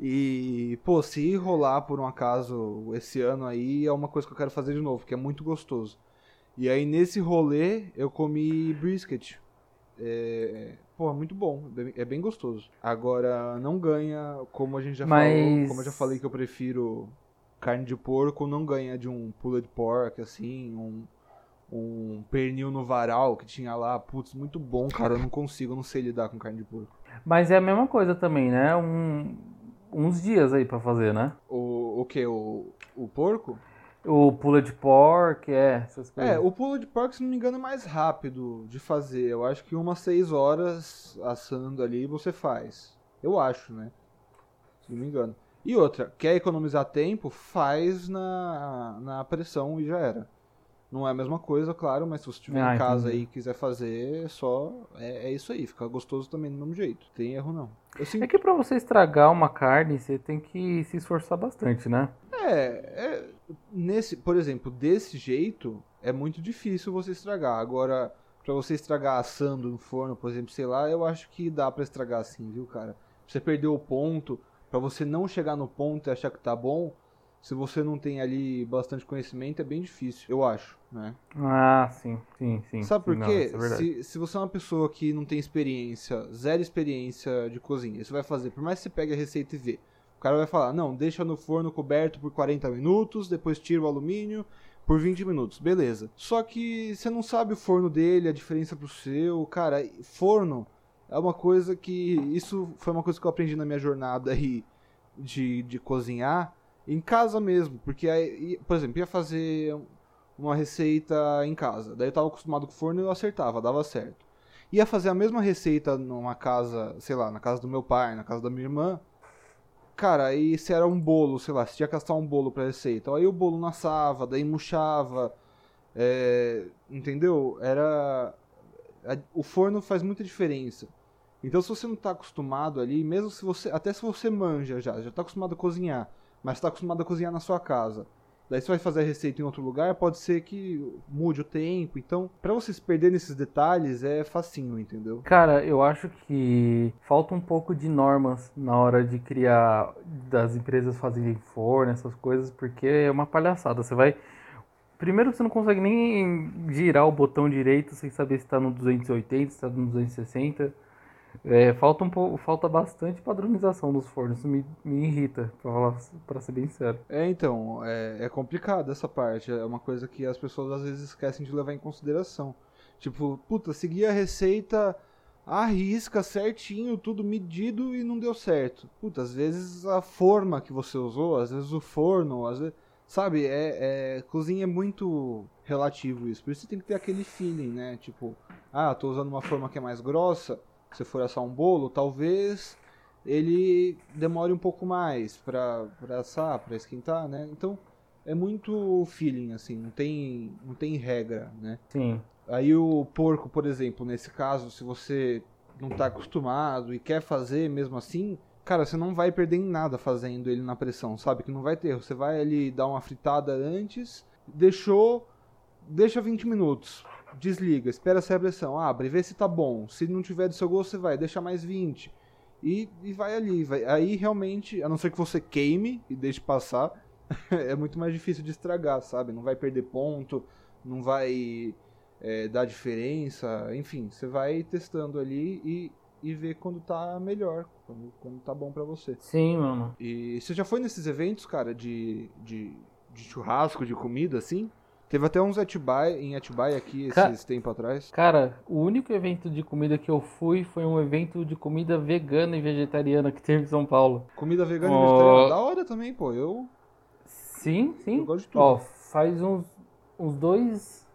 E, pô, se rolar por um acaso esse ano aí, é uma coisa que eu quero fazer de novo, que é muito gostoso. E aí nesse rolê eu comi brisket. É, pô, é muito bom, é bem- é gostoso. Agora, não ganha, como a gente já falou, Mas- como eu já falei que eu prefiro carne de porco não ganha de um pulled pork, assim, um, um pernil no varal que tinha lá. Putz, muito bom, cara. Eu não consigo, eu não sei lidar com carne de porco. Mas é a mesma coisa também, né? Um, uns dias aí pra fazer, né? O, o que? O, o porco? O pulled pork, é, essas coisas. É, o pulled pork, se não me engano, é mais rápido de fazer. Eu acho que umas 6 horas assando ali você faz. Eu acho, né? Se não me engano. E outra, quer economizar tempo, faz na, na pressão e já era. Não é a mesma coisa, claro, mas se você estiver Ah, em casa entendi. aí e quiser fazer, é só. É, é isso aí, fica gostoso também do mesmo jeito. Tem erro não. Sinto É que pra você estragar uma carne, você tem que se esforçar bastante, né? É, é, nesse, por exemplo, desse jeito é muito difícil você estragar. Agora, pra você estragar assando no forno, por exemplo, sei lá, eu acho que dá pra estragar assim, viu, cara? Você perdeu o ponto, pra você não chegar no ponto e achar que tá bom, se você não tem ali bastante conhecimento, é bem difícil, eu acho, né? Ah, sim, sim, sim. Sabe por Não, quê? é se, se você é uma pessoa que não tem experiência, zero experiência de cozinha, você vai fazer, por mais que você pegue a receita e vê, o cara vai falar, não, deixa no forno coberto por 40 minutos, depois tira o alumínio por 20 minutos, beleza. Só que você não sabe o forno dele, a diferença pro seu, cara, forno é uma coisa que, isso foi uma coisa que eu aprendi na minha jornada aí de, de cozinhar, em casa mesmo, porque aí, por exemplo, ia fazer uma receita em casa. Daí eu tava acostumado com o forno e eu acertava, dava certo. Ia fazer a mesma receita numa casa, sei lá, na casa do meu pai, na casa da minha irmã. Cara, aí se era um bolo, sei lá, se tinha que gastar um bolo pra receita. Aí o bolo não assava, daí murchava. é, entendeu? Era. a- o forno faz muita diferença. Então se você não tá acostumado ali, mesmo se você. Até se você manja já, já tá acostumado a cozinhar, mas tá acostumado a cozinhar na sua casa. Daí você vai fazer a receita em outro lugar, pode ser que mude o tempo. Então, pra você se perder nesses detalhes, é facinho, entendeu? Cara, eu acho que falta um pouco de normas na hora de criar, das empresas fazerem forno, essas coisas, porque é uma palhaçada. Você vai. Primeiro, você não consegue nem girar o botão direito sem saber se está no 280, se está no 260. É, falta um pouco, falta bastante padronização dos fornos. Me, me irrita, pra, falar, pra ser bem sério. É, então, é, é complicado essa parte. É uma coisa que as pessoas às vezes esquecem de levar em consideração. Tipo, puta, segui a receita à risca, certinho, tudo medido e não deu certo. Puta, às vezes a forma que você usou, às vezes o forno, às vezes. Sabe, é, é, cozinha é muito relativo isso. Por isso você tem que ter aquele feeling, né? Tipo, ah, tô usando uma forma que é mais grossa. Se for assar um bolo, talvez ele demore um pouco mais pra assar, pra esquentar, né? Então é muito feeling, assim, não tem, não tem regra, né? Sim. Aí o porco, por exemplo, nesse caso, se você não tá acostumado e quer fazer mesmo assim, cara, você não vai perder em nada fazendo ele na pressão, sabe? Que não vai ter. Você vai ali dar uma fritada antes, deixou, deixa 20 minutos, desliga, espera sair a pressão, abre, vê se tá bom. Se não tiver do seu gosto, você vai, deixa mais 20. E, e vai ali. Vai. Aí realmente, a não ser que você queime e deixe passar, *laughs* é muito mais difícil de estragar, sabe? Não vai perder ponto, não vai é, dar diferença. Enfim, você vai testando ali e, e ver quando tá melhor, quando, quando tá bom pra você. Sim, mano. E você já foi nesses eventos, cara, de, de, de churrasco, de comida, assim? Teve até uns Atibaia, em Atibaia aqui Ca- esses tempos atrás. Cara, o único evento de comida que eu fui foi um evento de comida vegana e vegetariana que teve em São Paulo. Comida vegana e Ó. vegetariana. Da hora também, pô. Eu, Sim, sim. eu gosto de tudo. Ó, faz uns, uns dois.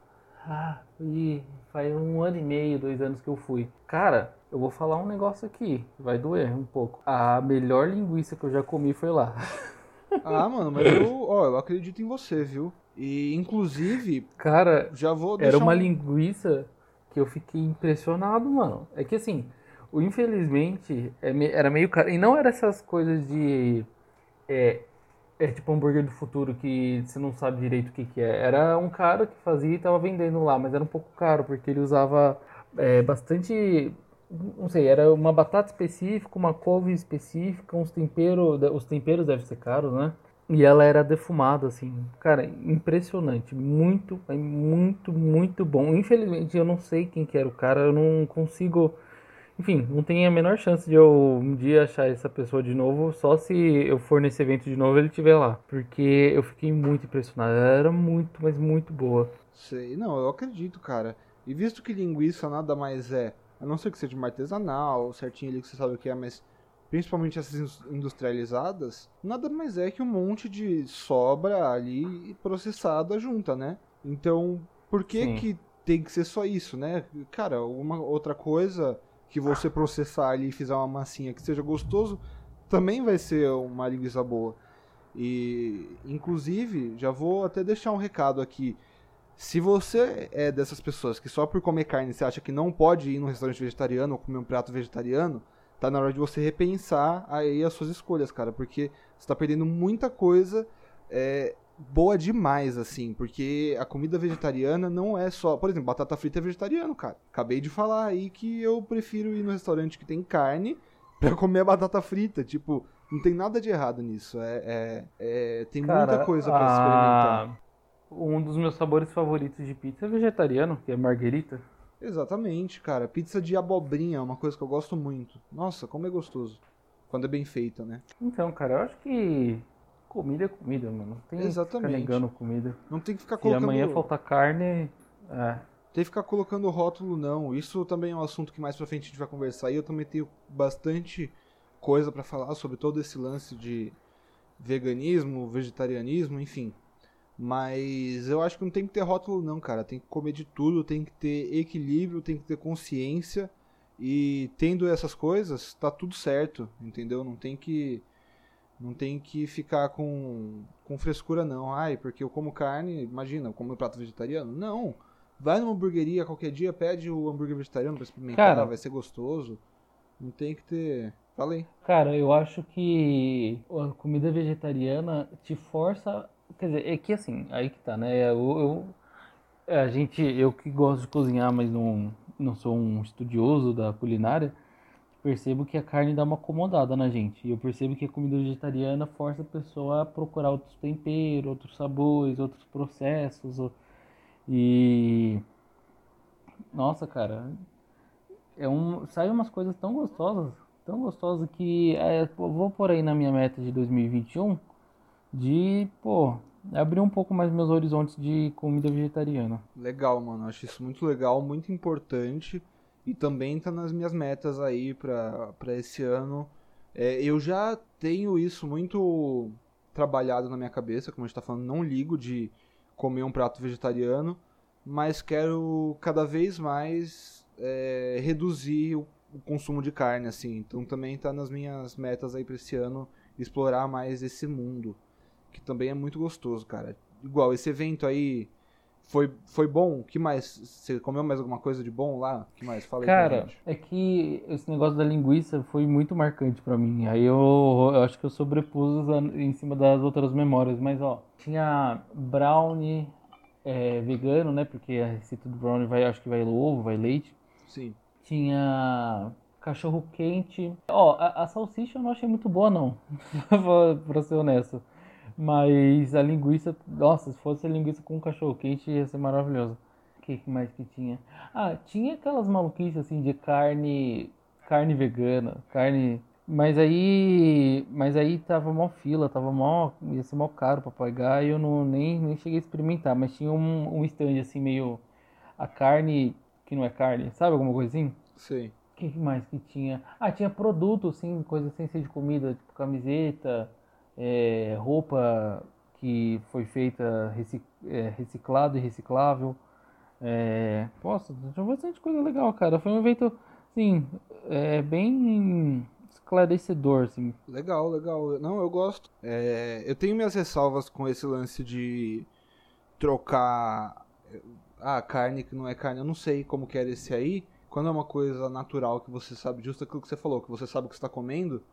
Ah, foi- faz um ano e meio, dois anos que eu fui. Cara, eu vou falar um negócio aqui, vai doer um pouco. A melhor linguiça que eu já comi foi lá. *laughs* Ah, mano, mas eu, ó, eu acredito em você, viu? E, inclusive, Cara, já vou era uma um- linguiça que eu fiquei impressionado, mano. É que assim, o infelizmente é era meio caro. E não era essas coisas de. É, é tipo hambúrguer do futuro que você não sabe direito o que, que é. Era um cara que fazia e tava vendendo lá, mas era um pouco caro, porque ele usava é, bastante. Não sei, era uma batata específica, uma couve específica, uns temperos. Os temperos devem ser caros, né? E ela era defumada, assim. Cara, impressionante. Muito, muito, muito bom. Infelizmente, eu não sei quem que era o cara. Eu não consigo Enfim, não tem a menor chance de eu um dia achar essa pessoa de novo, só se eu for nesse evento de novo ele estiver lá. Porque eu fiquei muito impressionado. Ela era muito, mas muito boa. Sei, não, eu acredito, cara. E visto que linguiça nada mais é, a não ser que seja uma artesanal, certinho ali que você sabe o que é, mas principalmente essas industrializadas, nada mais é que um monte de sobra ali processada junta, né? Então, por que Sim. que tem que ser só isso, né? Cara, uma outra coisa que você processar ali e fizer uma massinha que seja gostoso, também vai ser uma linguiça boa. E, inclusive, já vou até deixar um recado aqui. Se você é dessas pessoas que só por comer carne você acha que não pode ir num restaurante vegetariano ou comer um prato vegetariano, tá na hora de você repensar aí as suas escolhas, cara, porque você tá perdendo muita coisa é, boa demais, assim, porque a comida vegetariana não é só. Por exemplo, batata frita é vegetariano, cara. Acabei de falar aí que eu prefiro ir no restaurante que tem carne *laughs* pra comer a batata frita. Tipo, não tem nada de errado nisso. É, é, é tem cara, muita coisa pra a... experimentar. Um dos meus sabores favoritos de pizza é vegetariano, que é marguerita. Exatamente, cara. Pizza de abobrinha é uma coisa que eu gosto muito. Nossa, como é gostoso. Quando é bem feita, né? Então, cara, eu acho que comida é comida, mano. Não tem Exatamente. que ficar negando comida. Não tem que ficar colocando... Se amanhã faltar carne, é. Tem que ficar colocando rótulo, não. Isso também é um assunto que mais pra frente a gente vai conversar. E eu também tenho bastante coisa para falar sobre todo esse lance de veganismo, vegetarianismo, enfim. Mas eu acho que não tem que ter rótulo, não, cara. Tem que comer de tudo, tem que ter equilíbrio, tem que ter consciência. E tendo essas coisas, tá tudo certo, entendeu? Não tem que não tem que ficar com, com frescura, não. Ai, porque eu como carne, imagina, eu como prato vegetariano. Não. Vai numa hamburgueria qualquer dia, pede o hambúrguer vegetariano pra experimentar, Cara, vai ser gostoso. Não tem que ter. Falei. Cara, eu acho que a comida vegetariana te força. Quer dizer, é que assim, aí que tá, né? Eu, eu, a gente, eu que gosto de cozinhar, mas não, não sou um estudioso da culinária percebo que a carne dá uma acomodada na gente. E eu percebo que a comida vegetariana força a pessoa a procurar outros temperos, outros sabores, outros processos. E. Nossa, cara. É um... Sai umas coisas tão gostosas, tão gostosas que é, vou por aí na minha meta de 2021 de, pô, abrir um pouco mais meus horizontes de comida vegetariana. Legal, mano. Acho isso muito legal, muito importante. E também tá nas minhas metas aí para esse ano. É, eu já tenho isso muito trabalhado na minha cabeça, como a gente tá falando, não ligo de comer um prato vegetariano, mas quero cada vez mais é, reduzir o, o, consumo de carne, assim. Então também tá nas minhas metas aí para esse ano explorar mais esse mundo, que também é muito gostoso, cara. Igual esse evento aí foi, foi bom? O que mais? Você comeu mais alguma coisa de bom lá? O que mais? Fala aí Cara, é que esse negócio da linguiça foi muito marcante para mim. Aí eu, eu, acho que eu sobrepus em cima das outras memórias. Mas, ó, tinha brownie é, vegano, né? Porque a receita do brownie vai, acho que vai ovo, vai leite. Sim. Tinha cachorro quente. Ó, a, a salsicha eu não achei muito boa, não. *laughs* pra ser honesto. Mas a linguiça, nossa, se fosse a linguiça com cachorro quente ia ser maravilhoso. O que mais que tinha? Ah, tinha aquelas maluquices assim de carne, carne vegana, carne, mas aí, mas aí tava mó fila, tava mó, ia ser mó caro para pagar e eu não nem, nem cheguei a experimentar, mas tinha um, um stand assim meio a carne que não é carne, sabe alguma assim? Sim. O que mais que tinha? Ah, tinha produto, assim, coisa sem ser de comida, tipo camiseta, é, roupa que foi feita recic, é, reciclado e reciclável. É, poxa, tinha bastante coisa legal, cara. Foi um evento, assim, é, bem esclarecedor, assim. Legal, legal. Não, eu gosto. É, eu tenho minhas ressalvas com esse lance de trocar a ah, carne que não é carne. Eu não sei como que era esse aí. Quando é uma coisa natural que você sabe, justo aquilo que você falou, que você sabe o que está comendo,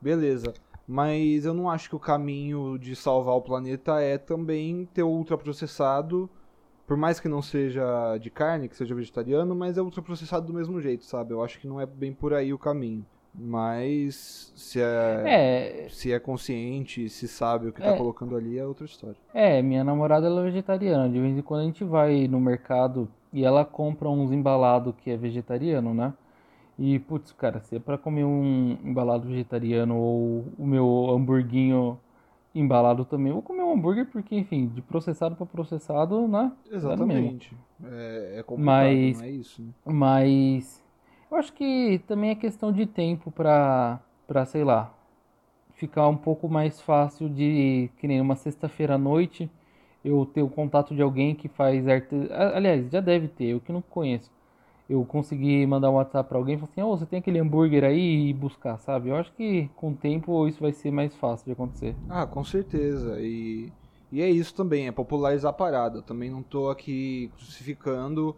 beleza. Mas eu não acho que o caminho de salvar o planeta é também ter ultraprocessado, por mais que não seja de carne, que seja vegetariano, mas é ultraprocessado do mesmo jeito, sabe? Eu acho que não é bem por aí o caminho. Mas se é, é, se é consciente, se sabe o que está é, colocando ali, é outra história. É, minha namorada ela é vegetariana. De vez em quando a gente vai no mercado e ela compra uns embalados que é vegetariano, né? E, putz, cara, se é pra comer um embalado vegetariano ou o meu hamburguinho embalado também, eu vou comer um hambúrguer porque, enfim, de processado para processado, né? Exatamente. É, é complicado, Mas- não é isso, né? Mas eu acho que também é questão de tempo pra, pra, sei lá, ficar um pouco mais fácil de, que nem uma sexta-feira à noite, eu ter o contato de alguém que faz arte... Aliás, já deve ter, eu que não conheço. Eu consegui mandar um WhatsApp pra alguém e falar assim, ô, você tem aquele hambúrguer aí e buscar, sabe? Eu acho que com o tempo isso vai ser mais fácil de acontecer. Ah, com certeza. E, e é isso também, é popularizar a parada. Eu também não tô aqui crucificando,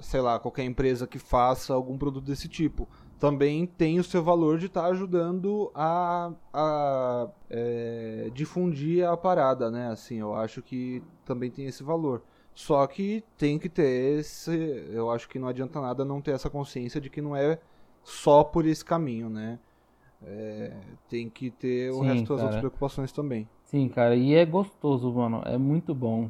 sei lá, qualquer empresa que faça algum produto desse tipo. Também tem o seu valor de estar ajudando a, a é, difundir a parada, né? Assim, eu acho que também tem esse valor. Só que tem que ter esse. Eu acho que não adianta nada não ter essa consciência de que não é só por esse caminho, né? É, tem que ter o Sim, resto das outras cara. preocupações também. Sim, cara, e é gostoso, mano. É muito bom.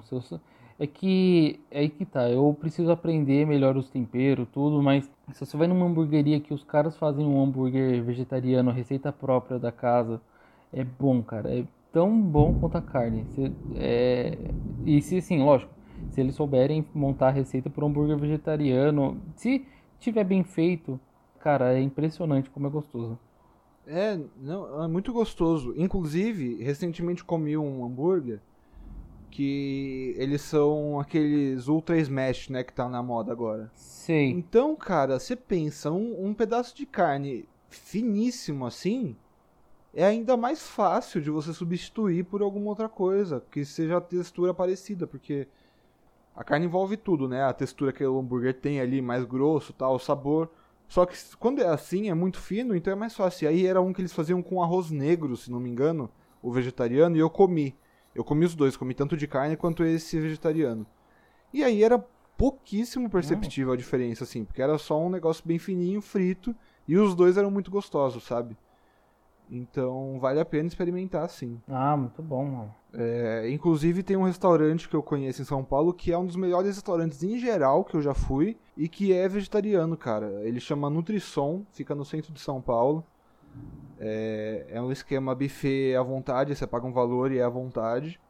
É que é aí que tá. Eu preciso aprender melhor os temperos, tudo, mas se você vai numa hamburgueria que os caras fazem um hambúrguer vegetariano, receita própria da casa, é bom, cara. É tão bom quanto a carne. Você- é... E se assim, lógico, se eles souberem montar a receita para um hambúrguer vegetariano, se tiver bem feito, cara, é impressionante como é gostoso. É, não, é muito gostoso. Inclusive, recentemente comi um hambúrguer que eles são aqueles Ultra Smash, né, que tá na moda agora. Sei. Então, cara, você pensa, um, um pedaço de carne finíssimo assim é ainda mais fácil de você substituir por alguma outra coisa que seja a textura parecida, porque a carne envolve tudo, né? A textura que o hambúrguer tem ali, mais grosso, tal, o sabor. Só que quando é assim, é muito fino, então é mais fácil. Aí era um que eles faziam com arroz negro, se não me engano, o vegetariano, e eu comi. Eu comi os dois, comi tanto de carne quanto esse vegetariano. E aí era pouquíssimo perceptível a diferença, assim, porque era só um negócio bem fininho, frito, e os dois eram muito gostosos, sabe? Então vale a pena experimentar, sim. Ah, muito bom, mano. É, inclusive tem um restaurante que eu conheço em São Paulo que é um dos melhores restaurantes em geral que eu já fui e que é vegetariano, cara. Ele chama Nutrisson, fica no centro de São Paulo. É, é um esquema buffet à vontade, você paga um valor e é à vontade.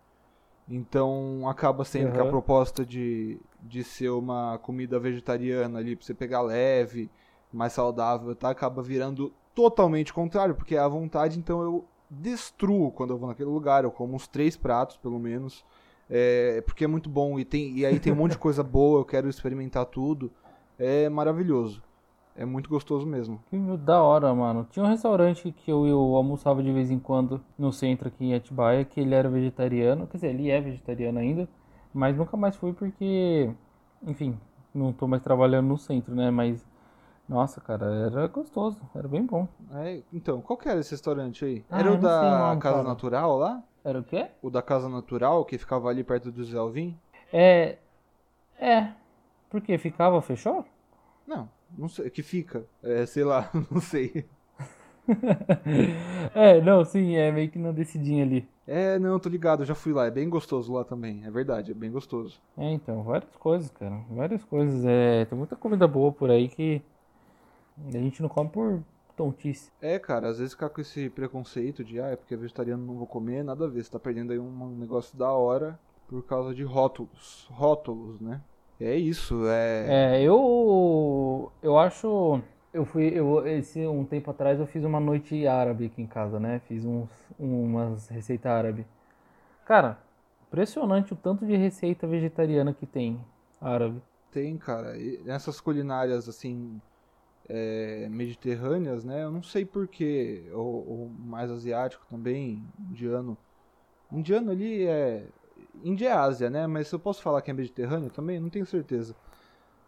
Então acaba sendo que a Uhum. proposta de, de ser uma comida vegetariana ali, pra você pegar leve, mais saudável, tá? Acaba virando totalmente contrário, porque é à vontade, então eu destruo quando eu vou naquele lugar, eu como uns três pratos, pelo menos. É, porque é muito bom e, tem, e aí tem um monte de *laughs* coisa boa, eu quero experimentar tudo. É maravilhoso. É muito gostoso mesmo. Que da hora, mano. Tinha um restaurante que eu, eu almoçava de vez em quando no centro aqui em Atibaia, que ele era vegetariano. Quer dizer, ele é vegetariano ainda, mas nunca mais fui porque, enfim, não tô mais trabalhando no centro, né? Mas, nossa, cara, era gostoso, era bem bom. É, então, qual que era esse restaurante aí? Ah, era o da nome, Casa cara. Natural lá? Era o quê? O da Casa Natural, que ficava ali perto do Zé Alvim? É. É. Por quê? Ficava, fechou? Não, não sei. Que fica. É, sei lá, *laughs* não sei. *laughs* é, não, sim, é meio que na descidinha ali. É, não, tô ligado, já fui lá. É bem gostoso lá também. É verdade, é bem gostoso. É, então, várias coisas, cara. Várias coisas. É, tem muita comida boa por aí que a gente não come por tontice. É, cara, às vezes ficar com esse preconceito de, ah, é porque é vegetariano não vou comer, nada a ver. Você tá perdendo aí um negócio da hora por causa de rótulos. Rótulos, né? É isso, é. É, eu eu acho eu fui eu esse um tempo atrás eu fiz uma noite árabe aqui em casa, né? Fiz uns umas receitas árabe. Cara, impressionante o tanto de receita vegetariana que tem árabe. Tem, cara. E nessas culinárias, assim, é, mediterrâneas, né? Eu não sei porquê. Ou, ou mais asiático também, indiano. Indiano ali é. Índia é Ásia, né? Mas eu posso falar que é mediterrâneo também? Não tenho certeza.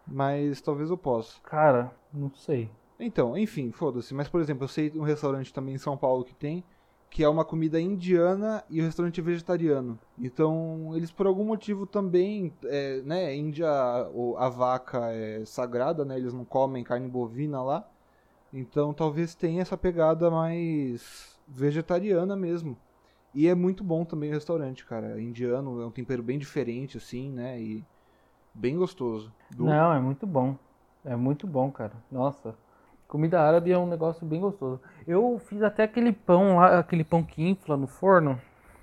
Mas talvez eu possa. Cara, não sei. Então, enfim, foda-se. Mas, por exemplo, eu sei um restaurante também em São Paulo que tem, que é uma comida indiana e o restaurante é vegetariano. Então, eles por algum motivo também, é, né, Índia, a vaca é sagrada, né, eles não comem carne bovina lá. Então, talvez tenha essa pegada mais vegetariana mesmo. E é muito bom também o restaurante, cara. Indiano, é um tempero bem diferente, assim, né, e bem gostoso. Do- Não, é muito bom. É muito bom, cara. Nossa. Comida árabe é um negócio bem gostoso. Eu fiz até aquele pão lá, aquele pão que infla no forno.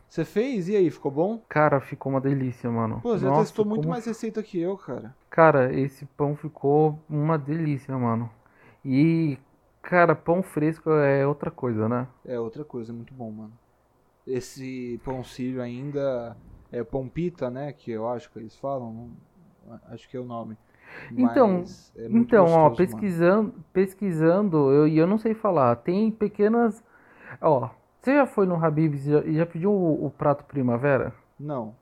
Você fez? E aí, ficou bom? Cara, ficou uma delícia, mano. Pô, você Nossa, testou muito como- mais receita que eu, cara. Cara, esse pão ficou uma delícia, mano. E, cara, pão fresco é outra coisa, né? É outra coisa, é muito bom, mano. Esse pão sírio ainda é pão pita, né? Que eu acho que eles falam. Acho que é o nome. Então, é Então, ó, gostoso, mano. pesquisando, pesquisando, eu, e eu não sei falar, tem pequenas. Ó, você já foi no Habib's e já, já pediu o, o prato primavera? Não.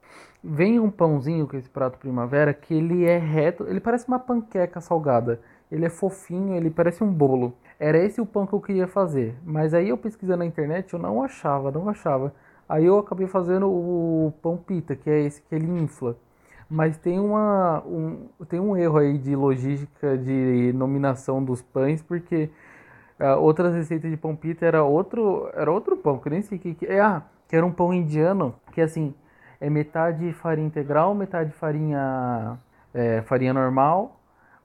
Vem um pãozinho com esse prato primavera que ele é reto, ele parece uma panqueca salgada. Ele é fofinho, ele parece um bolo. Era esse o pão que eu queria fazer. Mas aí eu pesquisando na internet, eu não achava, não achava. Aí eu acabei fazendo o pão pita, que é esse que ele infla. Mas tem uma um, tem um erro aí de logística de nominação dos pães, porque ah, outras receitas de pão pita era outro era outro pão, que eu nem sei o que que é. Ah, que era um pão indiano, que assim, é metade farinha integral, metade farinha é, farinha normal,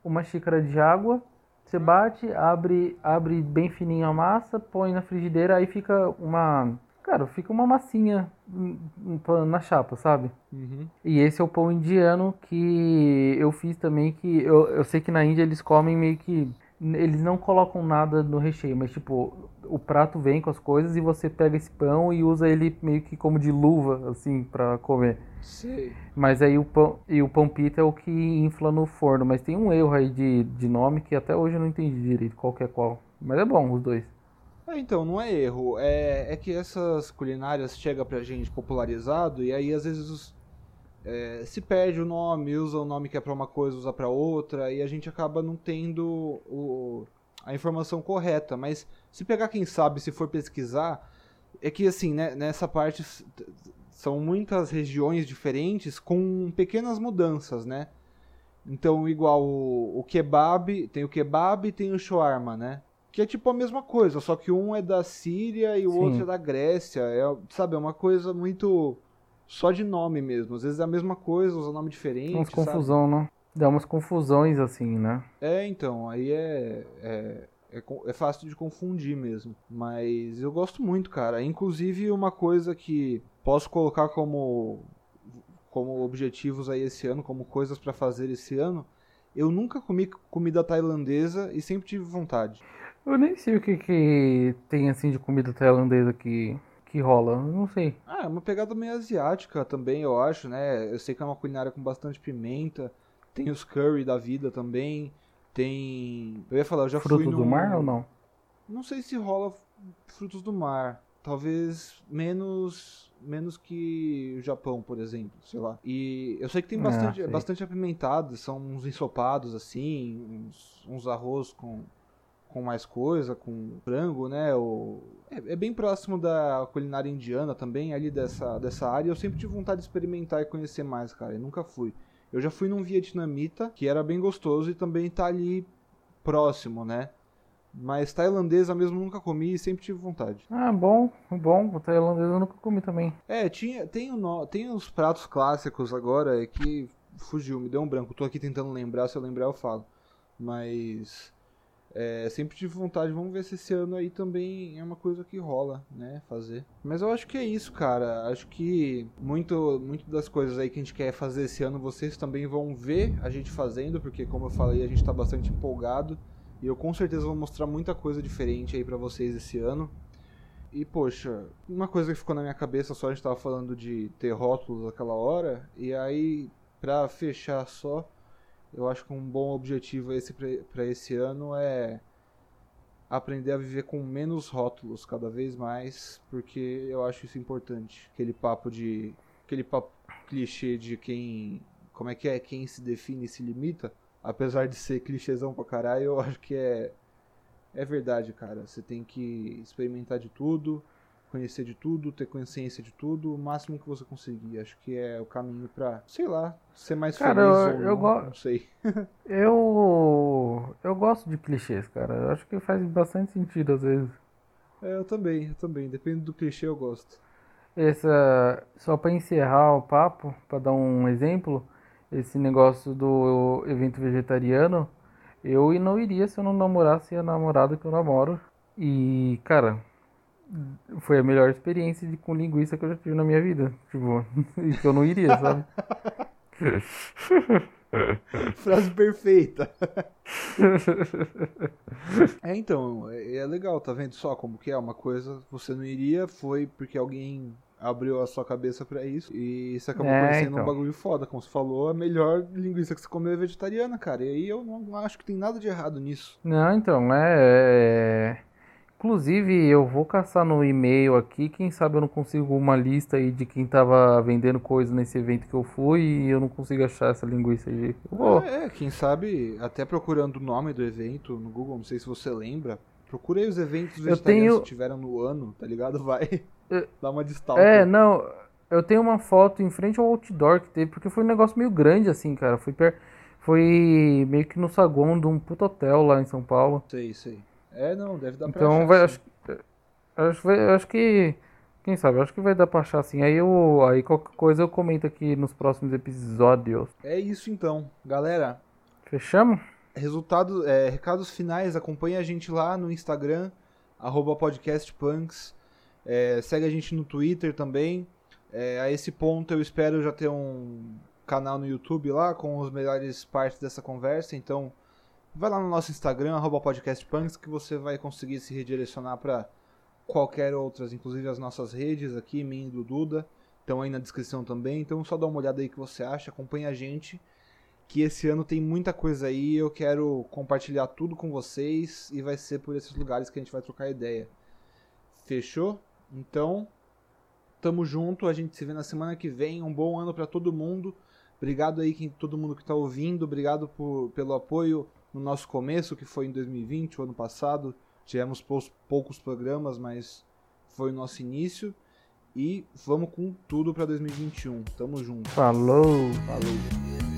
uma xícara de água, você bate, abre, abre bem fininho a massa, põe na frigideira, aí fica uma, cara, fica uma massinha na chapa, sabe? Uhum. E esse é o pão indiano que eu fiz também, que eu, eu sei que na Índia eles comem meio que. Eles não colocam nada no recheio, mas tipo, o prato vem com as coisas e você pega esse pão e usa ele meio que como de luva, assim, pra comer. Sei. Mas aí o pão, e o pão pita é o que infla no forno, mas tem um erro aí de, de nome que até hoje eu não entendi direito qual que é qual. Mas é bom os dois. É, então, não é erro. É, é que essas culinárias chegam pra gente popularizado e aí às vezes os- é, se perde o nome, usa o nome que é pra uma coisa, usa pra outra, e a gente acaba não tendo o- a informação correta. Mas se pegar quem sabe, se for pesquisar, é que assim, né, nessa parte são muitas regiões diferentes com pequenas mudanças, né? Então, igual o, o kebab, tem o kebab e tem o shawarma, né? Que é tipo a mesma coisa, só que um é da Síria e o Sim. outro é da Grécia. É, sabe, é uma coisa muito só de nome mesmo. Às vezes é a mesma coisa, usa nome diferente. Umas sabe? confusão, né? Dá umas confusões assim, né? É, então, aí é, é, é, é fácil de confundir mesmo. Mas eu gosto muito, cara. Inclusive, uma coisa que posso colocar como, como objetivos aí esse ano, como coisas pra fazer esse ano. Eu nunca comi comida tailandesa e sempre tive vontade. Eu nem sei o que, que tem assim de comida tailandesa que, que rola. Eu não sei. Ah, é uma pegada meio asiática também, eu acho, né? Eu sei que é uma culinária com bastante pimenta. Tem os curry da vida também. Tem. Eu ia falar, eu já fui Fruto do num- mar ou não? Não sei se rola frutos do mar. Talvez menos menos que o Japão, por exemplo, sei lá. E eu sei que tem Ah, bastante, sei. bastante apimentado, são uns ensopados assim, uns, uns arroz com, com mais coisa, com frango, né? O, é, é bem próximo da culinária indiana também, ali dessa, dessa área. Eu sempre tive vontade de experimentar e conhecer mais, cara. Eu nunca fui. Eu já fui num vietnamita, que era bem gostoso e também tá ali próximo, né? Mas tailandesa mesmo nunca comi e sempre tive vontade. Ah, bom, bom. O tailandês eu nunca comi também. É, tinha, tem, o tem os pratos clássicos agora é que fugiu, me deu um branco. Tô aqui tentando lembrar, se eu lembrar eu falo. Mas é, sempre tive vontade, vamos ver se esse ano aí também é uma coisa que rola, né, fazer. Mas eu acho que é isso, cara. Acho que muito, muito das coisas aí que a gente quer fazer esse ano, vocês também vão ver a gente fazendo, porque como eu falei, a gente tá bastante empolgado. E eu com certeza vou mostrar muita coisa diferente aí pra vocês esse ano. E, poxa, uma coisa que ficou na minha cabeça só, a gente tava falando de ter rótulos naquela hora, e aí, pra fechar só, eu acho que um bom objetivo esse pra esse ano é aprender a viver com menos rótulos cada vez mais, porque eu acho isso importante. Aquele papo de. aquele papo clichê de quem. como é que é? Quem se define se limita. Apesar de ser clichêzão pra caralho, eu acho que é. É verdade, cara. Você tem que experimentar de tudo, conhecer de tudo, ter consciência de tudo, o máximo que você conseguir. Acho que é o caminho pra, sei lá, ser mais Cara, feliz eu- ou eu não, go- não sei. *laughs* Eu eu gosto de clichês, cara. Eu acho que faz bastante sentido às vezes. É, eu também, eu também. Depende do clichê, eu gosto. Essa, só para encerrar o papo, para dar um exemplo, esse negócio do evento vegetariano, Eu não iria se eu não namorasse a namorada que eu namoro. E, cara, foi a melhor experiência de, com linguiça que eu já tive na minha vida. Tipo, *laughs* que eu não iria, sabe? *laughs* Frase perfeita. *laughs* é, então, é, é legal, tá vendo só como que é? Uma coisa você não iria, foi porque alguém abriu a sua cabeça para isso e você acabou é, conhecendo então. um bagulho foda. Como você falou, a melhor linguiça que você comeu é vegetariana, cara. E aí eu não acho que tem nada de errado nisso. Não, então, é. Inclusive, eu vou caçar no e-mail aqui, quem sabe eu não consigo uma lista aí de quem tava vendendo coisa nesse evento que eu fui e eu não consigo achar essa linguiça aí. É, quem sabe, até procurando o nome do evento no Google, não sei se você lembra, procura aí os eventos vegetarianos tenho... que tiveram no ano, tá ligado? *laughs* Vai dar uma destaque. É, não, eu tenho uma foto em frente ao outdoor que teve, porque foi um negócio meio grande assim, cara, foi, per... foi meio que no saguão de um puto hotel lá em São Paulo. Sei, sei. É, não, deve dar pra Então achar, vai, acho, acho, acho que. Quem sabe? Acho que vai dar pra achar assim. Aí, eu, aí qualquer coisa eu comento aqui nos próximos episódios. É isso então. Galera. Fechamos? Resultado, é, recados finais, acompanha a gente lá no Instagram, arroba podcastpunks. É, segue a gente no Twitter também. É, a esse ponto eu espero já ter um canal no YouTube lá com as melhores partes dessa conversa. Então Vai lá no nosso Instagram, podcastpunks, que você vai conseguir se redirecionar para qualquer outras, inclusive as nossas redes aqui, minha e do Duda, estão aí na descrição também. Então só dá uma olhada aí que você acha, acompanha a gente, que esse ano tem muita coisa aí, eu quero compartilhar tudo com vocês e vai ser por esses lugares que a gente vai trocar ideia. Fechou? Então, tamo junto, a gente se vê na semana que vem. Um bom ano para todo mundo. Obrigado aí quem, todo mundo que está ouvindo, obrigado por, pelo apoio no nosso começo, que foi em 2020, o ano passado. Tivemos poucos programas, mas foi o nosso início. E vamos com tudo para 2021. Tamo junto. Falou! Falou!